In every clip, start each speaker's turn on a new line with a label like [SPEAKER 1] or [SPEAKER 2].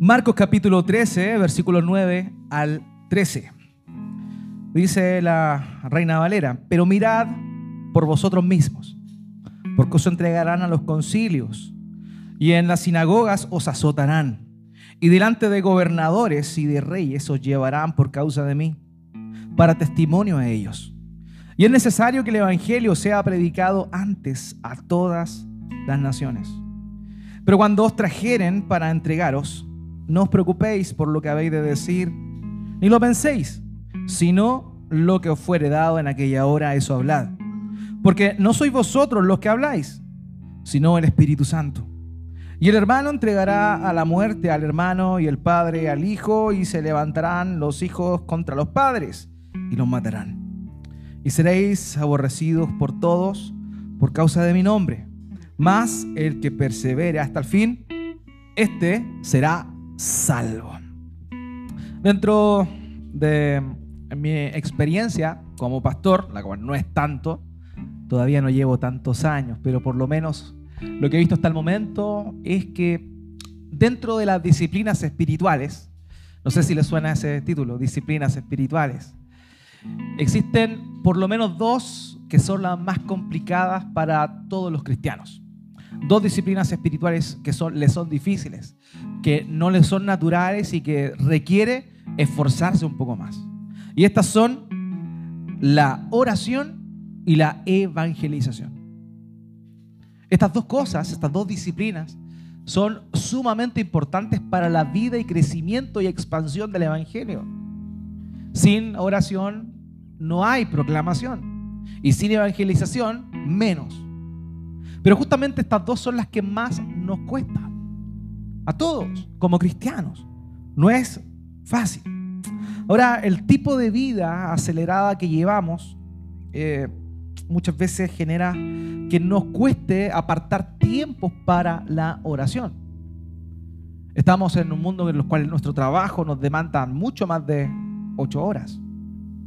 [SPEAKER 1] Marcos capítulo 13, versículos 9 al 13. Dice la reina Valera, pero mirad por vosotros mismos, porque os entregarán a los concilios y en las sinagogas os azotarán y delante de gobernadores y de reyes os llevarán por causa de mí, para testimonio a ellos. Y es necesario que el Evangelio sea predicado antes a todas las naciones. Pero cuando os trajeren para entregaros, no os preocupéis por lo que habéis de decir, ni lo penséis, sino lo que os fuere dado en aquella hora, eso hablad. Porque no sois vosotros los que habláis, sino el Espíritu Santo. Y el hermano entregará a la muerte al hermano y el padre al hijo, y se levantarán los hijos contra los padres y los matarán. Y seréis aborrecidos por todos por causa de mi nombre. Mas el que persevere hasta el fin, este será salvo. Dentro de mi experiencia como pastor, la cual no es tanto, todavía no llevo tantos años, pero por lo menos lo que he visto hasta el momento es que dentro de las disciplinas espirituales, no sé si les suena ese título, disciplinas espirituales, existen por lo menos dos que son las más complicadas para todos los cristianos. Dos disciplinas espirituales que son, les son difíciles, que no les son naturales y que requiere esforzarse un poco más. Y estas son la oración y la evangelización. Estas dos cosas, estas dos disciplinas, son sumamente importantes para la vida y crecimiento y expansión del Evangelio. Sin oración no hay proclamación y sin evangelización menos. Pero justamente estas dos son las que más nos cuestan. A todos, como cristianos. No es fácil. Ahora, el tipo de vida acelerada que llevamos eh, muchas veces genera que nos cueste apartar tiempos para la oración. Estamos en un mundo en el cual nuestro trabajo nos demanda mucho más de 8 horas,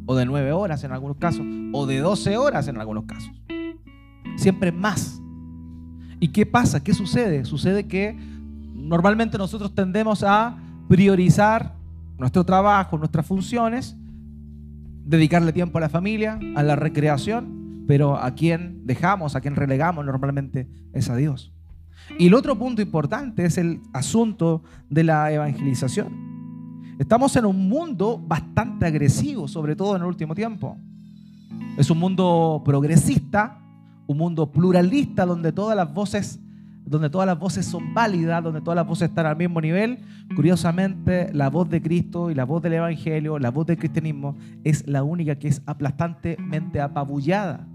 [SPEAKER 1] o de 9 horas en algunos casos, o de 12 horas en algunos casos. Siempre más. ¿Y qué pasa? ¿Qué sucede? Sucede que normalmente nosotros tendemos a priorizar nuestro trabajo, nuestras funciones, dedicarle tiempo a la familia, a la recreación, pero a quien dejamos, a quien relegamos normalmente es a Dios. Y el otro punto importante es el asunto de la evangelización. Estamos en un mundo bastante agresivo, sobre todo en el último tiempo. Es un mundo progresista, un mundo pluralista donde todas las voces donde todas las voces son válidas, donde todas las voces están al mismo nivel, curiosamente la voz de Cristo y la voz del Evangelio, la voz del cristianismo, es la única que es aplastantemente apabullada.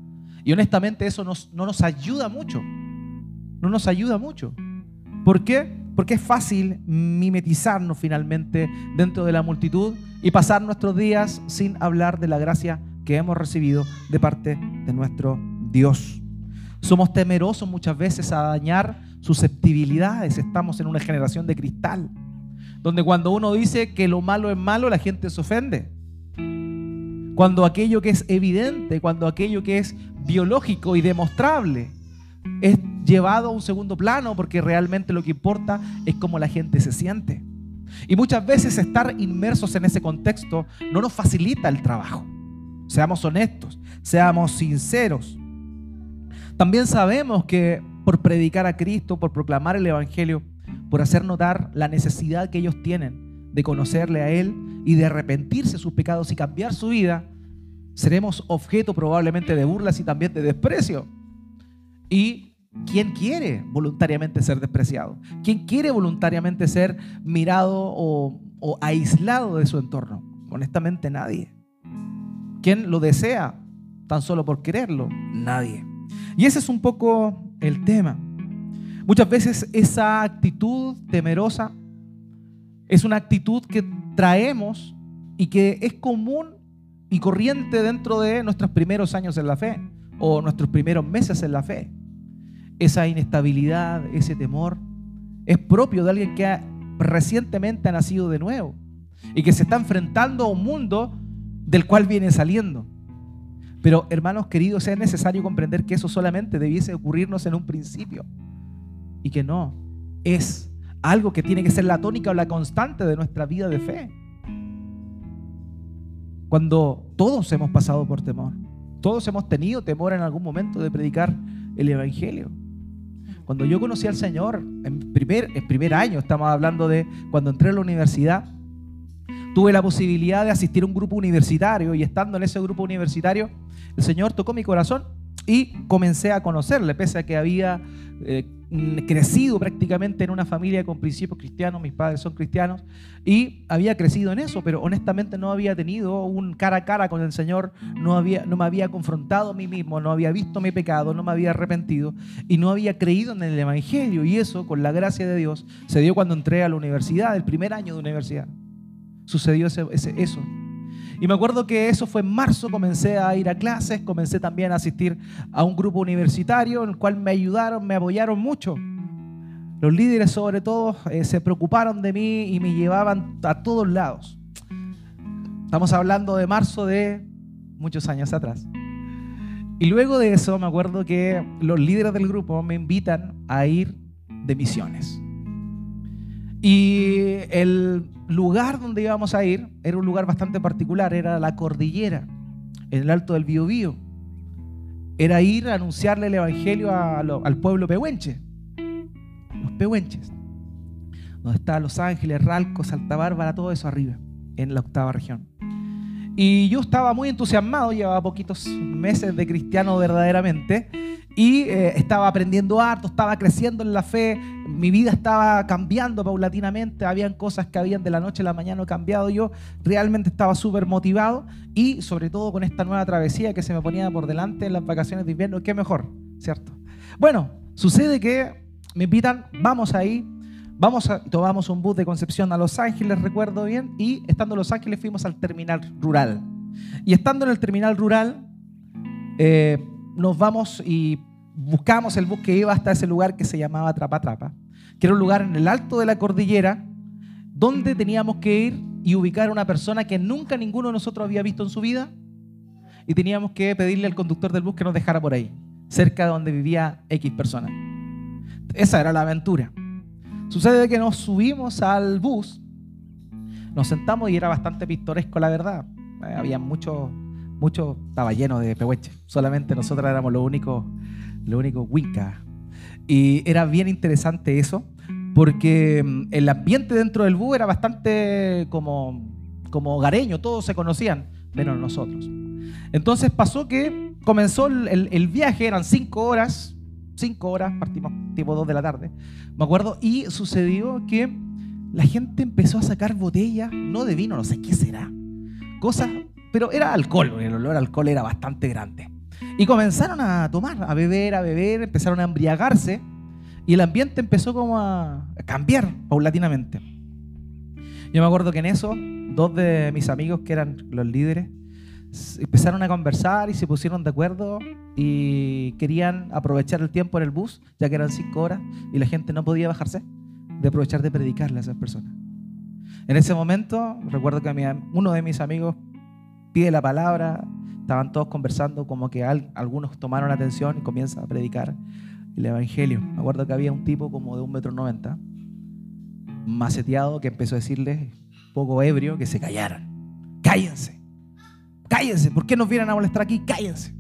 [SPEAKER 1] Y honestamente eso no nos ayuda mucho. No nos ayuda mucho. ¿Por qué? Porque es fácil mimetizarnos finalmente dentro de la multitud y pasar nuestros días sin hablar de la gracia que hemos recibido de parte de nuestro Dios. Somos temerosos muchas veces a dañar susceptibilidades. Estamos en una generación de cristal, donde cuando uno dice que lo malo es malo, la gente se ofende. Cuando aquello que es evidente, cuando aquello que es biológico y demostrable es llevado a un segundo plano porque realmente lo que importa es cómo la gente se siente. Y muchas veces estar inmersos en ese contexto no nos facilita el trabajo. Seamos honestos, seamos sinceros. También sabemos que por predicar a Cristo, por proclamar el Evangelio, por hacer notar la necesidad que ellos tienen de conocerle a Él y de arrepentirse de sus pecados y cambiar su vida, seremos objeto probablemente de burlas y también de desprecio. ¿Y quién quiere voluntariamente ser despreciado? ¿Quién quiere voluntariamente ser mirado o, o aislado de su entorno? Honestamente nadie. ¿Quién lo desea tan solo por quererlo? Nadie. Y ese es un poco el tema. Muchas veces esa actitud temerosa es una actitud que traemos y que es común y corriente dentro de nuestros primeros años en la fe o nuestros primeros meses en la fe. Esa inestabilidad, ese temor, es propio de alguien que recientemente ha nacido de nuevo y que se está enfrentando a un mundo del cual viene saliendo. Pero hermanos queridos, es necesario comprender que eso solamente debiese ocurrirnos en un principio y que no, es algo que tiene que ser la tónica o la constante de nuestra vida de fe. Cuando todos hemos pasado por temor, todos hemos tenido temor en algún momento de predicar el Evangelio. Cuando yo conocí al Señor, en primer, en primer año, estamos hablando de cuando entré a la universidad, tuve la posibilidad de asistir a un grupo universitario y estando en ese grupo universitario, el Señor tocó mi corazón y comencé a conocerle, pese a que había eh, crecido prácticamente en una familia con principios cristianos, mis padres son cristianos, y había crecido en eso, pero honestamente no había tenido un cara a cara con el Señor, no, había, no me había confrontado a mí mismo, no había visto mi pecado, no me había arrepentido y no había creído en el Evangelio. Y eso, con la gracia de Dios, se dio cuando entré a la universidad, el primer año de universidad. Sucedió eso. Y me acuerdo que eso fue en marzo, comencé a ir a clases, comencé también a asistir a un grupo universitario en el cual me ayudaron, me apoyaron mucho. Los líderes sobre todo eh, se preocuparon de mí y me llevaban a todos lados. Estamos hablando de marzo de muchos años atrás. Y luego de eso me acuerdo que los líderes del grupo me invitan a ir de misiones. Y el lugar donde íbamos a ir era un lugar bastante particular, era la cordillera, en el alto del Biobío. Era ir a anunciarle el evangelio al pueblo pehuenche, los pehuenches, donde está Los Ángeles, Ralco, Santa Bárbara, todo eso arriba, en la octava región. Y yo estaba muy entusiasmado, llevaba poquitos meses de cristiano verdaderamente, y eh, estaba aprendiendo harto, estaba creciendo en la fe, mi vida estaba cambiando paulatinamente, habían cosas que habían de la noche a la mañana cambiado, yo realmente estaba súper motivado y sobre todo con esta nueva travesía que se me ponía por delante en las vacaciones de invierno, qué mejor, ¿cierto? Bueno, sucede que me invitan, vamos ahí, vamos a, tomamos un bus de Concepción a Los Ángeles, recuerdo bien, y estando en Los Ángeles fuimos al terminal rural. Y estando en el terminal rural, eh, nos vamos y buscamos el bus que iba hasta ese lugar que se llamaba Trapa Trapa, que era un lugar en el alto de la cordillera donde teníamos que ir y ubicar a una persona que nunca ninguno de nosotros había visto en su vida y teníamos que pedirle al conductor del bus que nos dejara por ahí, cerca de donde vivía X persona. Esa era la aventura. Sucede que nos subimos al bus, nos sentamos y era bastante pintoresco, la verdad. Eh, había mucho, mucho, estaba lleno de pehueches. Solamente nosotros éramos los únicos, los únicos winca. Y era bien interesante eso, porque mm, el ambiente dentro del bus era bastante como, como hogareño, todos se conocían, menos nosotros. Entonces pasó que comenzó el, el, viaje, eran cinco horas, cinco horas, partimos tipo dos de la tarde, me acuerdo, y sucedió que la gente empezó a sacar botellas, no de vino, no sé qué será, cosas pero era alcohol, el olor al alcohol era bastante grande. Y comenzaron a tomar, a beber, a beber, empezaron a embriagarse y el ambiente empezó como a cambiar paulatinamente. Yo me acuerdo que en eso, dos de mis amigos que eran los líderes, empezaron a conversar y se pusieron de acuerdo y querían aprovechar el tiempo en el bus, ya que eran cinco horas y la gente no podía bajarse, de aprovechar de predicarle a esas personas. En ese momento, recuerdo que uno de mis amigos pide la palabra, estaban todos conversando, como que algunos tomaron atención y comienzan a predicar el Evangelio. Me acuerdo que había un tipo como de un metro noventa, maceteado, que empezó a decirle, poco ebrio, que se callaran. Cállense, cállense, ¿por qué nos vienen a molestar aquí? Cállense.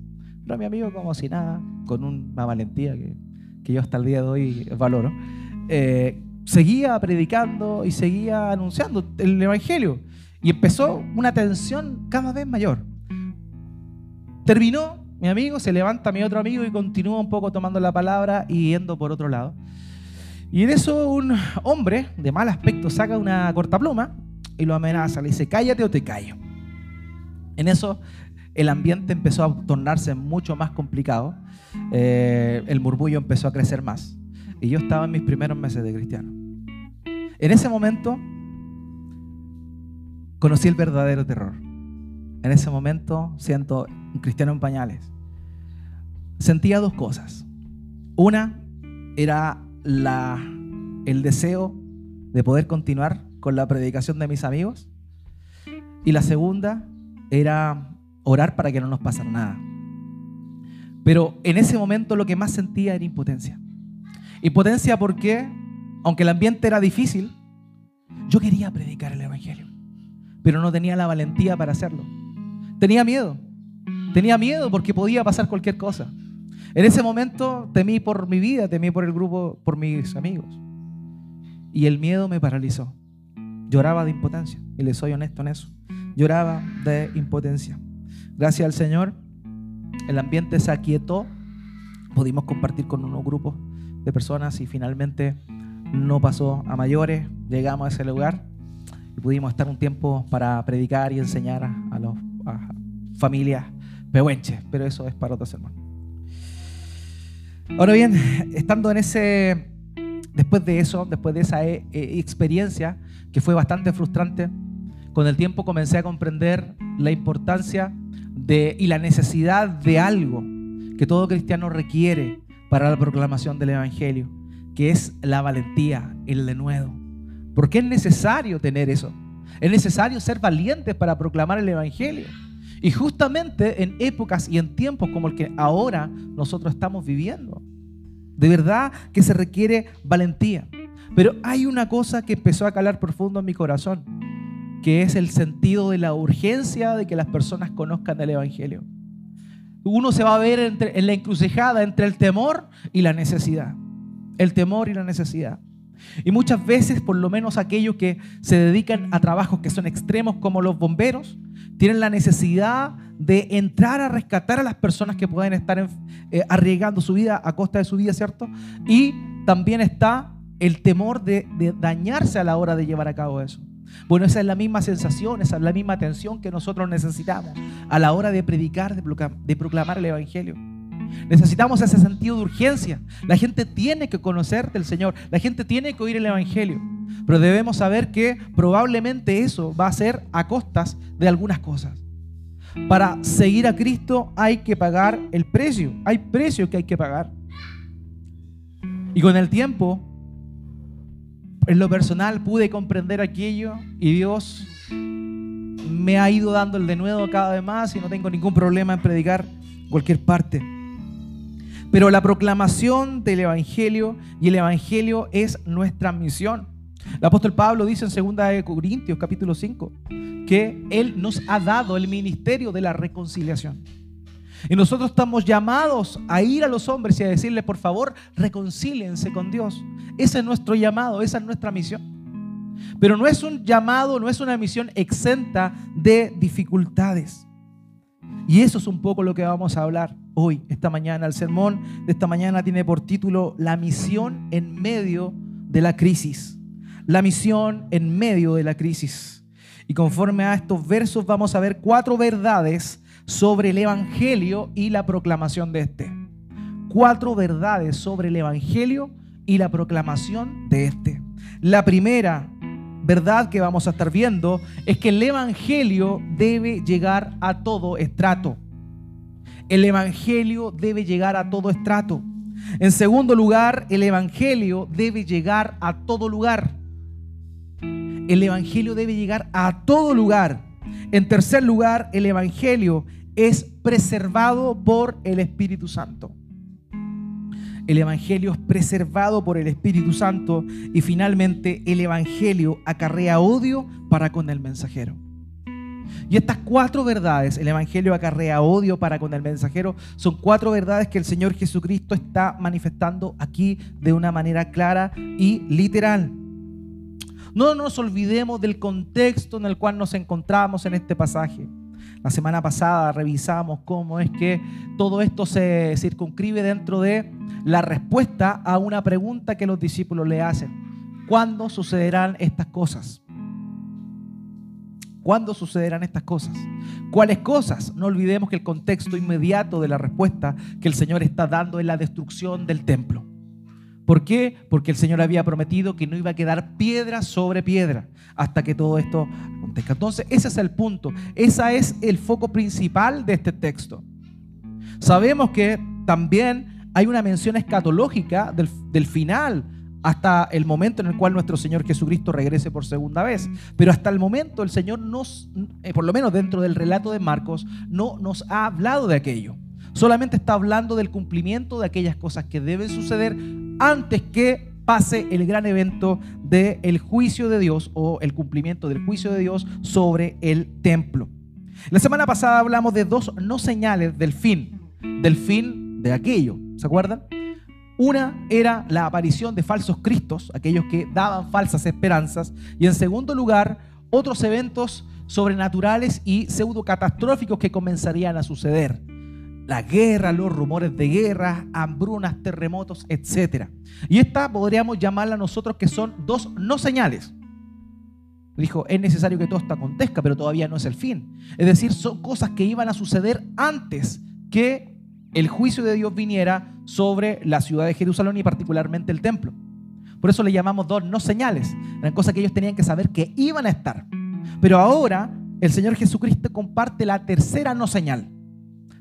[SPEAKER 1] Pero mi amigo, como si nada, con una valentía que, yo hasta el día de hoy valoro, eh, seguía predicando y seguía anunciando el Evangelio. Y empezó una tensión cada vez mayor. Terminó, mi amigo, se levanta mi otro amigo y continúa un poco tomando la palabra y yendo por otro lado. Y en eso un hombre de mal aspecto saca una cortapluma y lo amenaza, le dice, cállate o te callo. En eso el ambiente empezó a tornarse mucho más complicado, eh, el murmullo empezó a crecer más y yo estaba en mis primeros meses de cristiano. En ese momento conocí el verdadero terror. En ese momento siento un cristiano en pañales. Sentía dos cosas. Una era la, el deseo de poder continuar con la predicación de mis amigos. Y la segunda era orar para que no nos pasara nada. Pero en ese momento lo que más sentía era impotencia. Impotencia porque aunque el ambiente era difícil, yo quería predicar el Evangelio, pero no tenía la valentía para hacerlo. Tenía miedo, tenía miedo porque podía pasar cualquier cosa. En ese momento temí por mi vida, temí por el grupo, por mis amigos. Y el miedo me paralizó. Lloraba de impotencia, y le soy honesto en eso. Lloraba de impotencia. Gracias al Señor, el ambiente se aquietó, pudimos compartir con unos grupos de personas y finalmente no pasó a mayores, llegamos a ese lugar y pudimos estar un tiempo para predicar y enseñar a, las familias pehuenches, pero eso es para otro sermón. Ahora bien, estando en ese, después de eso, después de esa eh, eh, experiencia que fue bastante frustrante, con el tiempo comencé a comprender la importancia de, y la necesidad de algo que todo cristiano requiere para la proclamación del Evangelio que es la valentía, el denuedo. Porque es necesario tener eso. Es necesario ser valientes para proclamar el Evangelio. Y justamente en épocas y en tiempos como el que ahora nosotros estamos viviendo. De verdad que se requiere valentía. Pero hay una cosa que empezó a calar profundo en mi corazón, que es el sentido de la urgencia de que las personas conozcan el Evangelio. Uno se va a ver en la encrucijada entre el temor y la necesidad el temor y la necesidad. Y muchas veces, por lo menos aquellos que se dedican a trabajos que son extremos como los bomberos, tienen la necesidad de entrar a rescatar a las personas que pueden estar eh, arriesgando su vida a costa de su vida, ¿cierto? Y también está el temor de, dañarse a la hora de llevar a cabo eso. Bueno, esa es la misma sensación, esa es la misma atención que nosotros necesitamos a la hora de predicar, de proclamar el Evangelio. Necesitamos ese sentido de urgencia. La gente tiene que conocer del Señor, la gente tiene que oír el Evangelio, pero debemos saber que probablemente eso va a ser a costas de algunas cosas. Para seguir a Cristo hay que pagar el precio, hay precio que hay que pagar. Y con el tiempo, en lo personal pude comprender aquello y Dios me ha ido dando el de nuevo cada vez más y no tengo ningún problema en predicar cualquier parte. Pero la proclamación del Evangelio y el Evangelio es nuestra misión. El apóstol Pablo dice en 2 Corintios capítulo 5 que Él nos ha dado el ministerio de la reconciliación. Y nosotros estamos llamados a ir a los hombres y a decirles, por favor, reconcíliense con Dios. Ese es nuestro llamado, esa es nuestra misión. Pero no es un llamado, no es una misión exenta de dificultades. Y eso es un poco lo que vamos a hablar hoy, esta mañana. El sermón de esta mañana tiene por título La misión en medio de la crisis. La misión en medio de la crisis. Y conforme a estos versos vamos a ver cuatro verdades sobre el Evangelio y la proclamación de este. Cuatro verdades sobre el Evangelio y la proclamación de este. La primera verdad que vamos a estar viendo es que el Evangelio debe llegar a todo estrato. El Evangelio debe llegar a todo estrato. En segundo lugar, el Evangelio debe llegar a todo lugar. El Evangelio debe llegar a todo lugar. En tercer lugar, el Evangelio es preservado por el Espíritu Santo. El Evangelio es preservado por el Espíritu Santo y finalmente el Evangelio acarrea odio para con el mensajero. Y estas cuatro verdades, el Evangelio acarrea odio para con el mensajero, son cuatro verdades que el Señor Jesucristo está manifestando aquí de una manera clara y literal. No nos olvidemos del contexto en el cual nos encontramos en este pasaje. La semana pasada revisamos cómo es que todo esto se circunscribe dentro de la respuesta a una pregunta que los discípulos le hacen. ¿Cuándo sucederán estas cosas? ¿Cuándo sucederán estas cosas? ¿Cuáles cosas? No olvidemos que el contexto inmediato de la respuesta que el Señor está dando es la destrucción del templo. ¿Por qué? Porque el Señor había prometido que no iba a quedar piedra sobre piedra hasta que todo esto acontezca. Entonces, ese es el punto. Ese es el foco principal de este texto. Sabemos que también hay una mención escatológica del, final hasta el momento en el cual nuestro Señor Jesucristo regrese por segunda vez. Pero hasta el momento el Señor nos, eh, por lo menos dentro del relato de Marcos, no nos ha hablado de aquello. Solamente está hablando del cumplimiento de aquellas cosas que deben suceder antes que pase el gran evento del el juicio de Dios o el cumplimiento del juicio de Dios sobre el templo. La semana pasada hablamos de dos no señales del fin, del fin de aquello, ¿se acuerdan? Una era la aparición de falsos cristos, aquellos que daban falsas esperanzas, y en segundo lugar, otros eventos sobrenaturales y pseudo catastróficos que comenzarían a suceder. La guerra, los rumores de guerra, hambrunas, terremotos, etc. Y esta podríamos llamarla nosotros que son dos no señales. Dijo, es necesario que todo esto acontezca, pero todavía no es el fin. Es decir, son cosas que iban a suceder antes que el juicio de Dios viniera sobre la ciudad de Jerusalén y particularmente el templo. Por eso le llamamos dos no señales. Eran cosas que ellos tenían que saber que iban a estar. Pero ahora el Señor Jesucristo comparte la tercera no señal.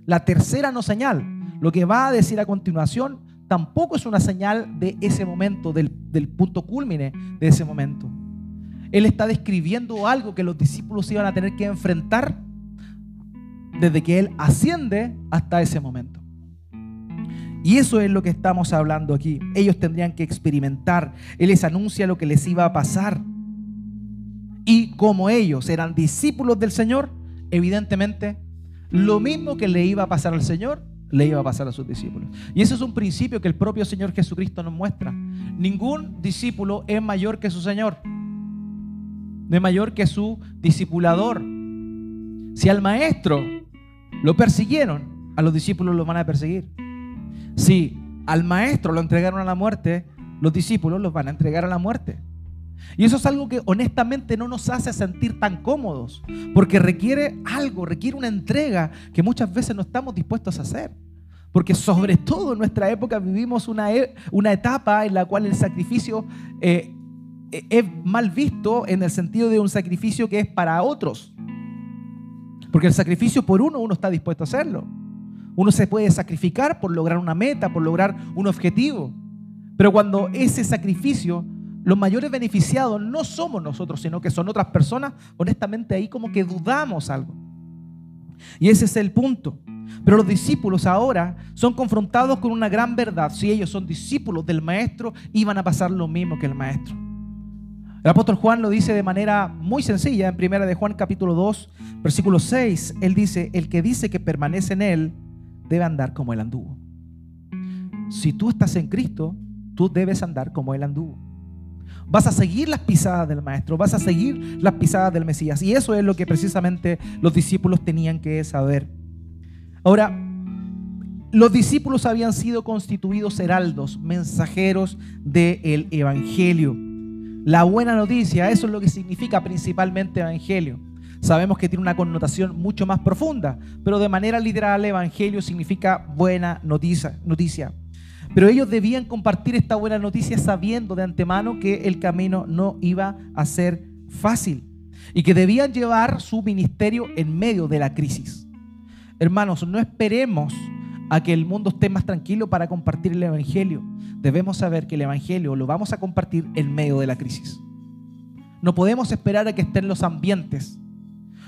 [SPEAKER 1] La tercera no señal. Lo que va a decir a continuación tampoco es una señal de ese momento, del, del punto culmine de ese momento. Él está describiendo algo que los discípulos iban a tener que enfrentar desde que Él asciende hasta ese momento. Y eso es lo que estamos hablando aquí. Ellos tendrían que experimentar. Él les anuncia lo que les iba a pasar. Y como ellos eran discípulos del Señor, evidentemente lo mismo que le iba a pasar al Señor, le iba a pasar a sus discípulos. Y ese es un principio que el propio Señor Jesucristo nos muestra. Ningún discípulo es mayor que su Señor, no es mayor que su discipulador. Si al maestro lo persiguieron, a los discípulos lo van a perseguir. Si al maestro lo entregaron a la muerte, los discípulos los van a entregar a la muerte. Y eso es algo que honestamente no nos hace sentir tan cómodos, porque requiere algo, requiere una entrega que muchas veces no estamos dispuestos a hacer. Porque sobre todo en nuestra época vivimos una, e, una etapa en la cual el sacrificio eh, e, es mal visto en el sentido de un sacrificio que es para otros. Porque el sacrificio por uno uno está dispuesto a hacerlo. Uno se puede sacrificar por lograr una meta, por lograr un objetivo. Pero cuando ese sacrificio, los mayores beneficiados no somos nosotros, sino que son otras personas, honestamente ahí como que dudamos algo. Y ese es el punto. Pero los discípulos ahora son confrontados con una gran verdad. Si ellos son discípulos del maestro, iban a pasar lo mismo que el maestro. El apóstol Juan lo dice de manera muy sencilla en primera de Juan capítulo 2, versículo 6. Él dice, el que dice que permanece en él, debe andar como Él anduvo. Si tú estás en Cristo, tú debes andar como Él anduvo. Vas a seguir las pisadas del Maestro, vas a seguir las pisadas del Mesías. Y eso es lo que precisamente los discípulos tenían que saber. Ahora, los discípulos habían sido constituidos heraldos, mensajeros del Evangelio. La buena noticia, eso es lo que significa principalmente Evangelio. Sabemos que tiene una connotación mucho más profunda, pero de manera literal evangelio significa buena noticia, noticia. Pero ellos debían compartir esta buena noticia sabiendo de antemano que el camino no iba a ser fácil y que debían llevar su ministerio en medio de la crisis. Hermanos, no esperemos a que el mundo esté más tranquilo para compartir el Evangelio. Debemos saber que el Evangelio lo vamos a compartir en medio de la crisis. No podemos esperar a que estén los ambientes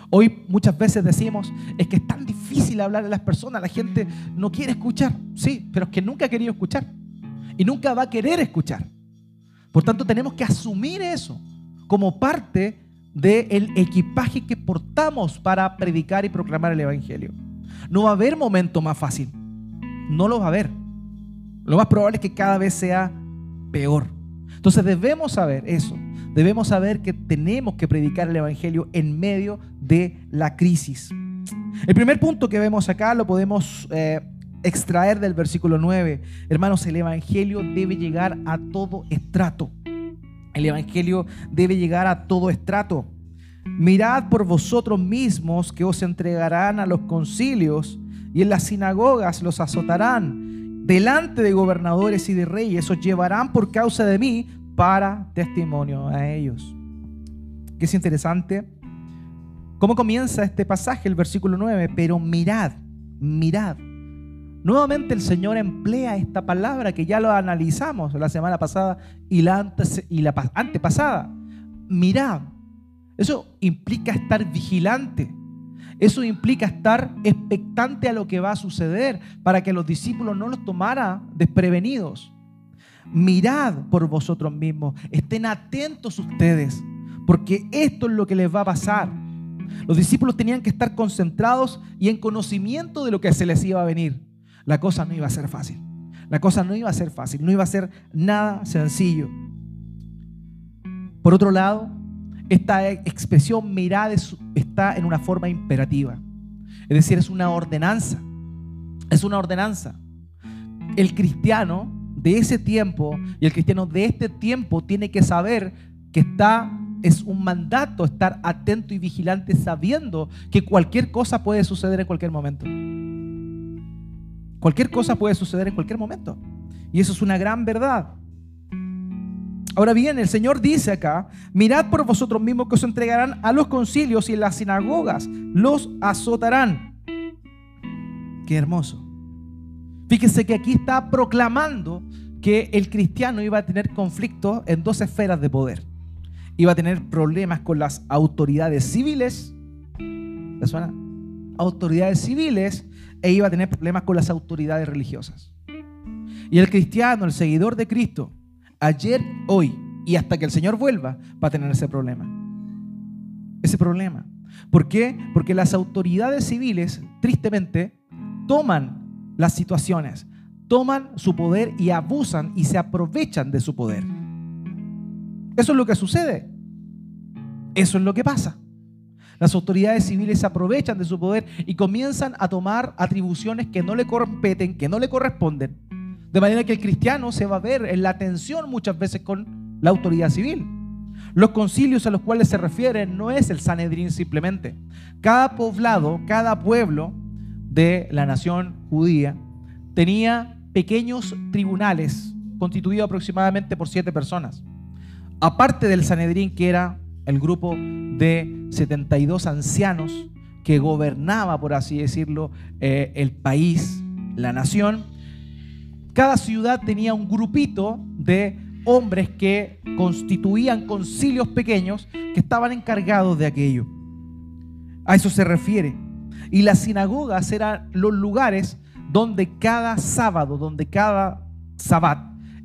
[SPEAKER 1] Hoy muchas veces decimos, es que es tan difícil hablar a las personas, la gente no quiere escuchar. Sí, pero es que nunca ha querido escuchar y nunca va a querer escuchar. Por tanto, tenemos que asumir eso como parte del equipaje que portamos para predicar y proclamar el Evangelio. No va a haber momento más fácil. No lo va a haber. Lo más probable es que cada vez sea peor. Entonces debemos saber eso debemos saber que tenemos que predicar el Evangelio en medio de la crisis. El primer punto que vemos acá lo podemos eh, extraer del versículo 9. Hermanos, el Evangelio debe llegar a todo estrato. El Evangelio debe llegar a todo estrato. Mirad por vosotros mismos que os entregarán a los concilios y en las sinagogas los azotarán. Delante de gobernadores y de reyes os llevarán por causa de mí para testimonio a ellos. Que es interesante. ¿Cómo comienza este pasaje, el versículo 9? Pero mirad, mirad. Nuevamente el Señor emplea esta palabra que ya lo analizamos la semana pasada y la, antes, y la antepasada. Mirad. Eso implica estar vigilante. Eso implica estar expectante a lo que va a suceder para que los discípulos no los tomara desprevenidos. mirad por vosotros mismos, estén atentos ustedes, porque esto es lo que les va a pasar. Los discípulos tenían que estar concentrados y en conocimiento de lo que se les iba a venir. La cosa no iba a ser fácil. La cosa no iba a ser fácil, no iba a ser nada sencillo. Por otro lado, esta expresión mirad está en una forma imperativa. Es decir, es una ordenanza. Es una ordenanza. El cristiano de ese tiempo y el cristiano de este tiempo tiene que saber que está es un mandato estar atento y vigilante sabiendo que cualquier cosa puede suceder en cualquier momento. Cualquier cosa puede suceder en cualquier momento. Y eso es una gran verdad. Ahora bien, el Señor dice acá, mirad por vosotros mismos que os entregarán a los concilios y en las sinagogas los azotarán. Qué hermoso. Fíjese que aquí está proclamando que el cristiano iba a tener conflictos en dos esferas de poder. Iba a tener problemas con las autoridades civiles. ¿Le suena? Autoridades civiles e iba a tener problemas con las autoridades religiosas. Y el cristiano, el seguidor de Cristo, ayer, hoy y hasta que el Señor vuelva, va a tener ese problema. Ese problema. ¿Por qué? Porque las autoridades civiles, tristemente, toman las situaciones, toman su poder y abusan y se aprovechan de su poder. Eso es lo que sucede. Eso es lo que pasa. Las autoridades civiles se aprovechan de su poder y comienzan a tomar atribuciones que no le competen, que no le corresponden. De manera que el cristiano se va a ver en la tensión muchas veces con la autoridad civil. Los concilios a los cuales se refieren no es el Sanedrín simplemente. Cada poblado, cada pueblo de la nación judía tenía pequeños tribunales constituidos aproximadamente por siete personas. Aparte del Sanedrín, que era el grupo de 72 ancianos que gobernaba, por así decirlo, eh, el país, la nación. Cada ciudad tenía un grupito de hombres que constituían concilios pequeños que estaban encargados de aquello. A eso se refiere. Y las sinagogas eran los lugares donde cada sábado, donde cada sabbat,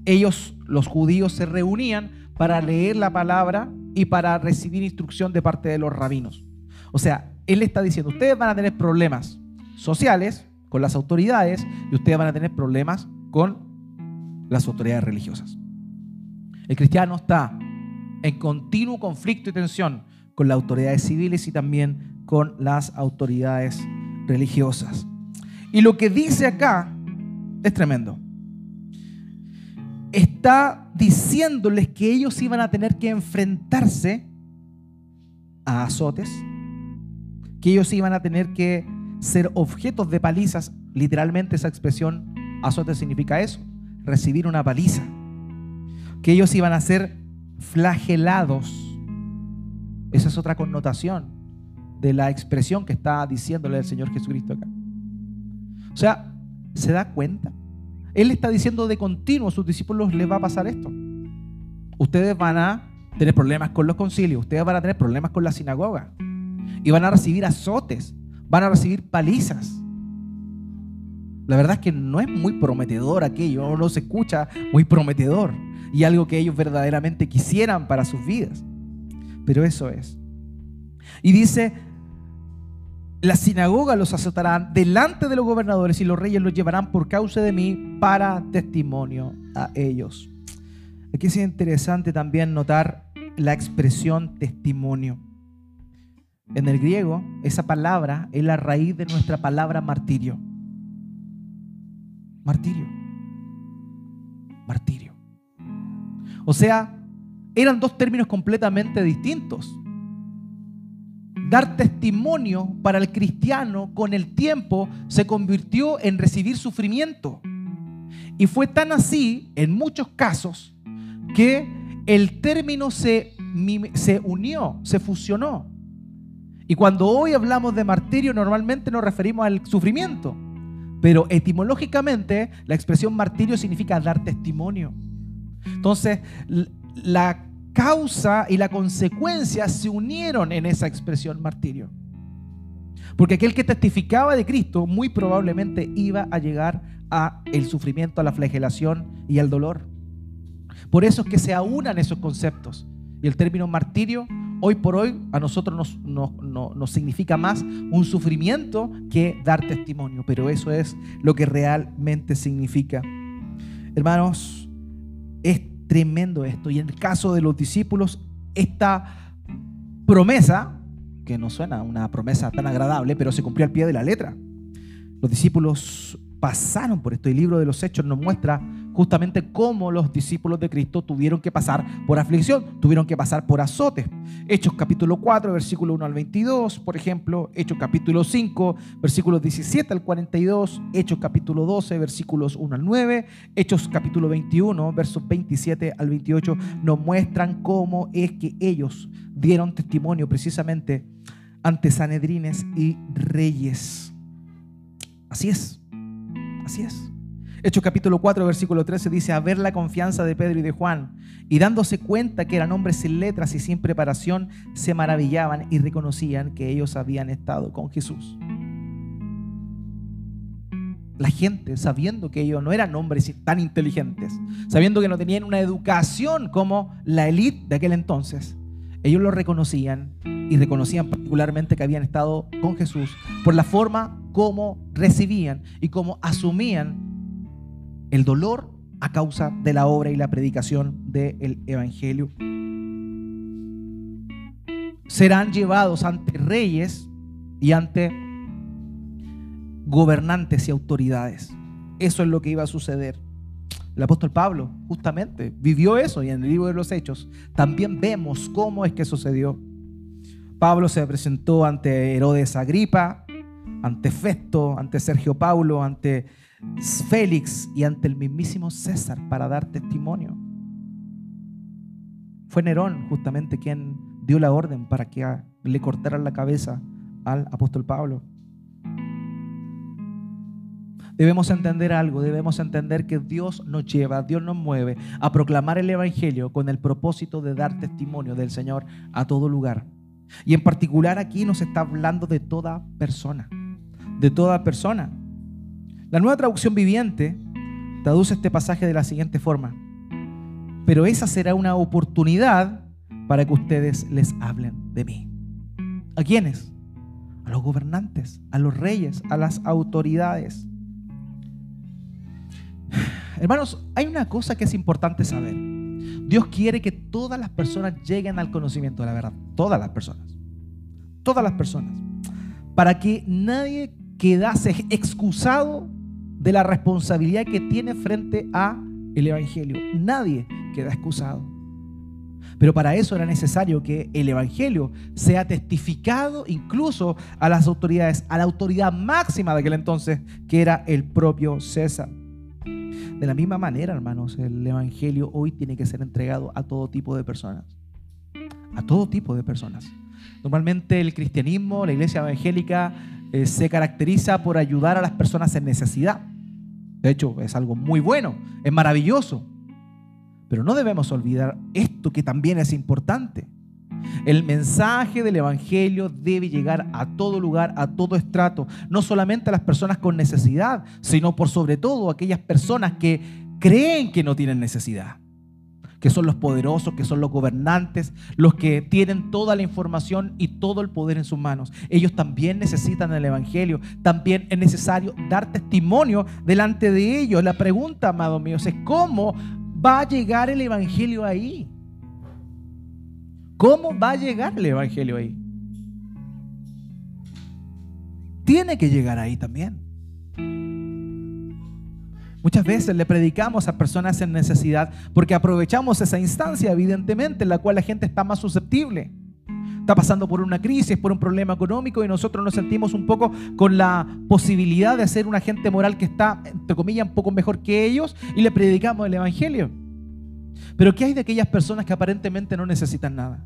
[SPEAKER 1] ellos, los judíos, se reunían para leer la palabra y para recibir instrucción de parte de los rabinos. O sea, él está diciendo, ustedes van a tener problemas sociales con las autoridades y ustedes van a tener problemas con las autoridades religiosas. El cristiano está en continuo conflicto y tensión con las autoridades civiles y también con las autoridades religiosas. Y lo que dice acá es tremendo está diciéndoles que ellos iban a tener que enfrentarse a azotes, que ellos iban a tener que ser objetos de palizas. Literalmente esa expresión azote significa eso, recibir una paliza. Que ellos iban a ser flagelados. Esa es otra connotación de la expresión que está diciéndole el Señor Jesucristo acá. O sea, ¿se da cuenta? Él está diciendo de continuo a sus discípulos les va a pasar esto. Ustedes van a tener problemas con los concilios, ustedes van a tener problemas con la sinagoga y van a recibir azotes, van a recibir palizas. La verdad es que no es muy prometedor aquello, no se escucha muy prometedor y algo que ellos verdaderamente quisieran para sus vidas. Pero eso es. Y dice, la sinagoga los azotarán delante de los gobernadores y los reyes los llevarán por causa de mí para testimonio a ellos. Aquí es interesante también notar la expresión testimonio. En el griego, esa palabra es la raíz de nuestra palabra martirio. Martirio. Martirio. O sea, eran dos términos completamente distintos dar testimonio para el cristiano con el tiempo se convirtió en recibir sufrimiento. Y fue tan así, en muchos casos, que el término se, se unió, se fusionó. Y cuando hoy hablamos de martirio, normalmente nos referimos al sufrimiento. Pero etimológicamente, la expresión martirio significa dar testimonio. Entonces, la causa y la consecuencia se unieron en esa expresión martirio. Porque aquel que testificaba de Cristo muy probablemente iba a llegar a el sufrimiento, a la flagelación y al dolor. Por eso es que se aunan esos conceptos. Y el término martirio, hoy por hoy, a nosotros nos, nos significa más un sufrimiento que dar testimonio. Pero eso es lo que realmente significa. Hermanos, tremendo esto. Y en el caso de los discípulos, esta promesa, que no suena una promesa tan agradable, pero se cumplió al pie de la letra. Los discípulos pasaron por esto. El libro de los Hechos nos muestra justamente cómo los discípulos de Cristo tuvieron que pasar por aflicción, tuvieron que pasar por azotes. Hechos capítulo 4, versículo 1 al 22, por ejemplo, Hechos capítulo 5, versículos 17 al 42, Hechos capítulo 12, versículos 1 al 9, Hechos capítulo 21, versos 27 al 28, nos muestran cómo es que ellos dieron testimonio precisamente ante sanedrines y reyes. Así es. Así es. Hechos capítulo 4, versículo 13 dice, a ver la confianza de Pedro y de Juan, y dándose cuenta que eran hombres sin letras y sin preparación, se maravillaban y reconocían que ellos habían estado con Jesús. La gente, sabiendo que ellos no eran hombres tan inteligentes, sabiendo que no tenían una educación como la élite de aquel entonces, ellos lo reconocían y reconocían particularmente que habían estado con Jesús por la forma como recibían y como asumían el dolor a causa de la obra y la predicación del Evangelio. Serán llevados ante reyes y ante gobernantes y autoridades. Eso es lo que iba a suceder. El apóstol Pablo justamente vivió eso y en el libro de los Hechos también vemos cómo es que sucedió. Pablo se presentó ante Herodes Agripa, ante Festo, ante Sergio Paulo, ante Félix y ante el mismísimo César para dar testimonio. Fue Nerón justamente quien dio la orden para que le cortaran la cabeza al apóstol Pablo. Debemos entender algo, debemos entender que Dios nos lleva, Dios nos mueve a proclamar el Evangelio con el propósito de dar testimonio del Señor a todo lugar. Y en particular aquí nos está hablando de toda persona, de toda persona. La nueva traducción viviente traduce este pasaje de la siguiente forma. Pero esa será una oportunidad para que ustedes les hablen de mí. ¿A quiénes? A los gobernantes, a los reyes, a las autoridades. Hermanos, hay una cosa que es importante saber. Dios quiere que todas las personas lleguen al conocimiento de la verdad. Todas las personas. Todas las personas. Para que nadie quedase excusado de la responsabilidad que tiene frente a el evangelio. Nadie queda excusado. Pero para eso era necesario que el Evangelio sea testificado incluso a las autoridades, a la autoridad máxima de aquel entonces, que era el propio César. De la misma manera, hermanos, el Evangelio hoy tiene que ser entregado a todo tipo de personas. A todo tipo de personas. Normalmente el cristianismo, la iglesia evangélica, eh, se caracteriza por ayudar a las personas en necesidad. De hecho, es algo muy bueno, es maravilloso. Pero no debemos olvidar esto que también es importante. El mensaje del Evangelio debe llegar a todo lugar, a todo estrato, no solamente a las personas con necesidad, sino por sobre todo a aquellas personas que creen que no tienen necesidad, que son los poderosos, que son los gobernantes, los que tienen toda la información y todo el poder en sus manos. Ellos también necesitan el Evangelio, también es necesario dar testimonio delante de ellos. La pregunta, amado mío, es cómo va a llegar el Evangelio ahí. ¿Cómo va a llegar el Evangelio ahí? Tiene que llegar ahí también. Muchas veces le predicamos a personas en necesidad porque aprovechamos esa instancia, evidentemente, en la cual la gente está más susceptible. Está pasando por una crisis, por un problema económico y nosotros nos sentimos un poco con la posibilidad de ser un agente moral que está, entre comillas, un poco mejor que ellos y le predicamos el Evangelio. Pero ¿qué hay de aquellas personas que aparentemente no necesitan nada?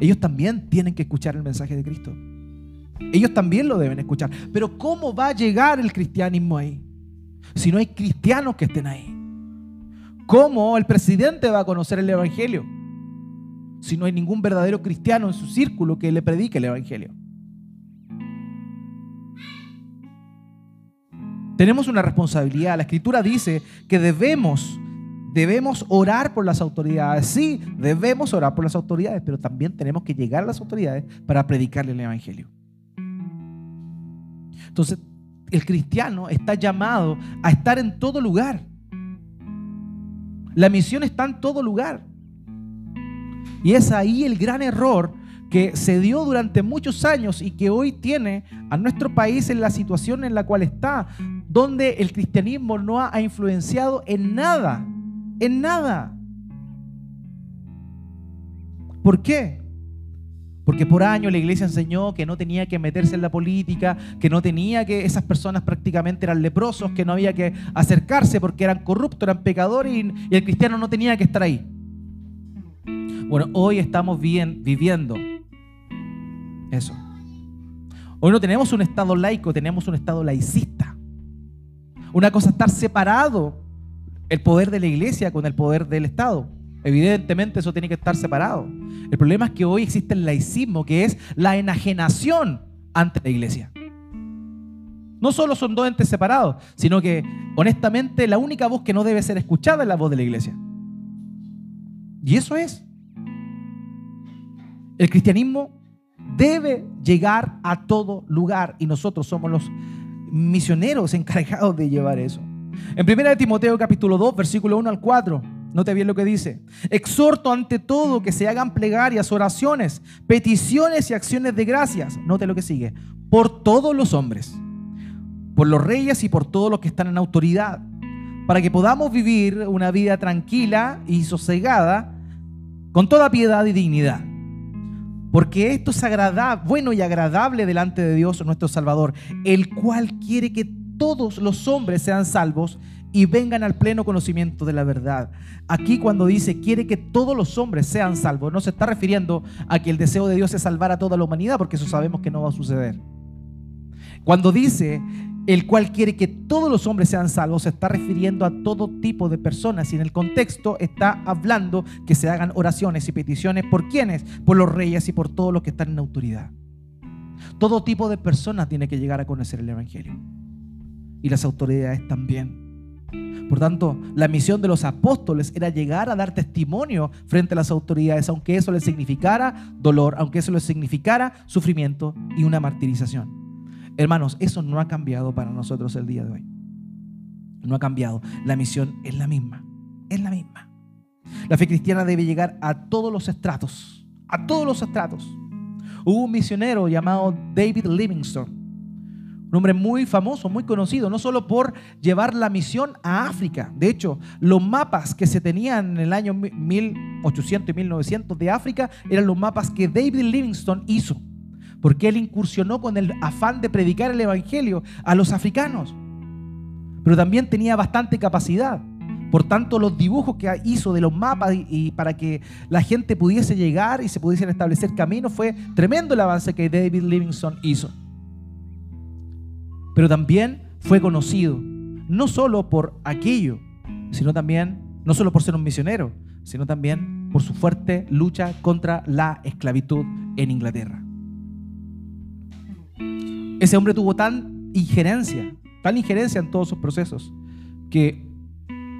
[SPEAKER 1] Ellos también tienen que escuchar el mensaje de Cristo. Ellos también lo deben escuchar. Pero ¿cómo va a llegar el cristianismo ahí? Si no hay cristianos que estén ahí. ¿Cómo el presidente va a conocer el Evangelio? Si no hay ningún verdadero cristiano en su círculo que le predique el Evangelio. Tenemos una responsabilidad. La escritura dice que debemos Debemos orar por las autoridades. Sí, debemos orar por las autoridades, pero también tenemos que llegar a las autoridades para predicarle el Evangelio. Entonces, el cristiano está llamado a estar en todo lugar. La misión está en todo lugar. Y es ahí el gran error que se dio durante muchos años y que hoy tiene a nuestro país en la situación en la cual está, donde el cristianismo no ha influenciado en nada, en nada. ¿Por qué? Porque por años la iglesia enseñó que no tenía que meterse en la política, que no tenía que esas personas prácticamente eran leprosos, que no había que acercarse porque eran corruptos, eran pecadores y, el cristiano no tenía que estar ahí. Bueno, hoy estamos bien, viviendo eso. Hoy no tenemos un Estado laico, tenemos un Estado laicista. Una cosa es estar separado el poder de la iglesia con el poder del Estado. Evidentemente eso tiene que estar separado. El problema es que hoy existe el laicismo, que es la enajenación ante la iglesia. No solo son dos entes separados, sino que honestamente la única voz que no debe ser escuchada es la voz de la iglesia. Y eso es. El cristianismo debe llegar a todo lugar y nosotros somos los misioneros encargados de llevar eso. En 1 Timoteo capítulo 2, versículo 1 al 4, note bien lo que dice. Exhorto ante todo que se hagan plegarias, oraciones, peticiones y acciones de gracias. Note lo que sigue. Por todos los hombres, por los reyes y por todos los que están en autoridad, para que podamos vivir una vida tranquila y sosegada, con toda piedad y dignidad. Porque esto es agradable, bueno y agradable delante de Dios nuestro Salvador, el cual quiere que todos los hombres sean salvos y vengan al pleno conocimiento de la verdad. Aquí cuando dice quiere que todos los hombres sean salvos, no se está refiriendo a que el deseo de Dios es salvar a toda la humanidad, porque eso sabemos que no va a suceder. Cuando dice el cual quiere que todos los hombres sean salvos, se está refiriendo a todo tipo de personas y en el contexto está hablando que se hagan oraciones y peticiones por quienes, por los reyes y por todos los que están en autoridad. Todo tipo de personas tiene que llegar a conocer el Evangelio y las autoridades también. Por tanto, la misión de los apóstoles era llegar a dar testimonio frente a las autoridades, aunque eso les significara dolor, aunque eso les significara sufrimiento y una martirización. Hermanos, eso no ha cambiado para nosotros el día de hoy. No ha cambiado. La misión es la misma. Es la misma. La fe cristiana debe llegar a todos los estratos. A todos los estratos. Hubo un misionero llamado David Livingstone. Un hombre muy famoso, muy conocido, no solo por llevar la misión a África. De hecho, los mapas que se tenían en el año 1800 y 1900 de África eran los mapas que David Livingstone hizo porque él incursionó con el afán de predicar el Evangelio a los africanos. Pero también tenía bastante capacidad. Por tanto, los dibujos que hizo de los mapas y, para que la gente pudiese llegar y se pudiesen establecer caminos, fue tremendo el avance que David Livingstone hizo. Pero también fue conocido, no solo por aquello, sino también, no solo por ser un misionero, sino también por su fuerte lucha contra la esclavitud en Inglaterra. Ese hombre tuvo tan injerencia, tal injerencia en todos sus procesos, que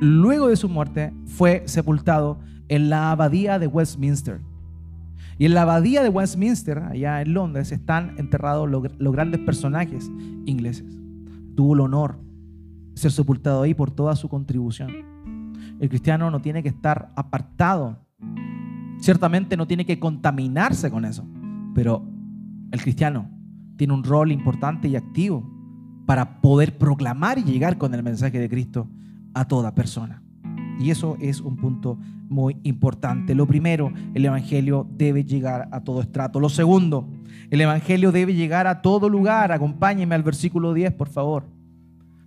[SPEAKER 1] luego de su muerte fue sepultado en la abadía de Westminster. Y en la abadía de Westminster, allá en Londres, están enterrados los, grandes personajes ingleses. Tuvo el honor de ser sepultado ahí por toda su contribución. El cristiano no tiene que estar apartado. Ciertamente no tiene que contaminarse con eso. Pero el cristiano tiene un rol importante y activo para poder proclamar y llegar con el mensaje de Cristo a toda persona. Y eso es un punto muy importante. Lo primero, el Evangelio debe llegar a todo estrato. Lo segundo, el Evangelio debe llegar a todo lugar. Acompáñenme al versículo 10, por favor.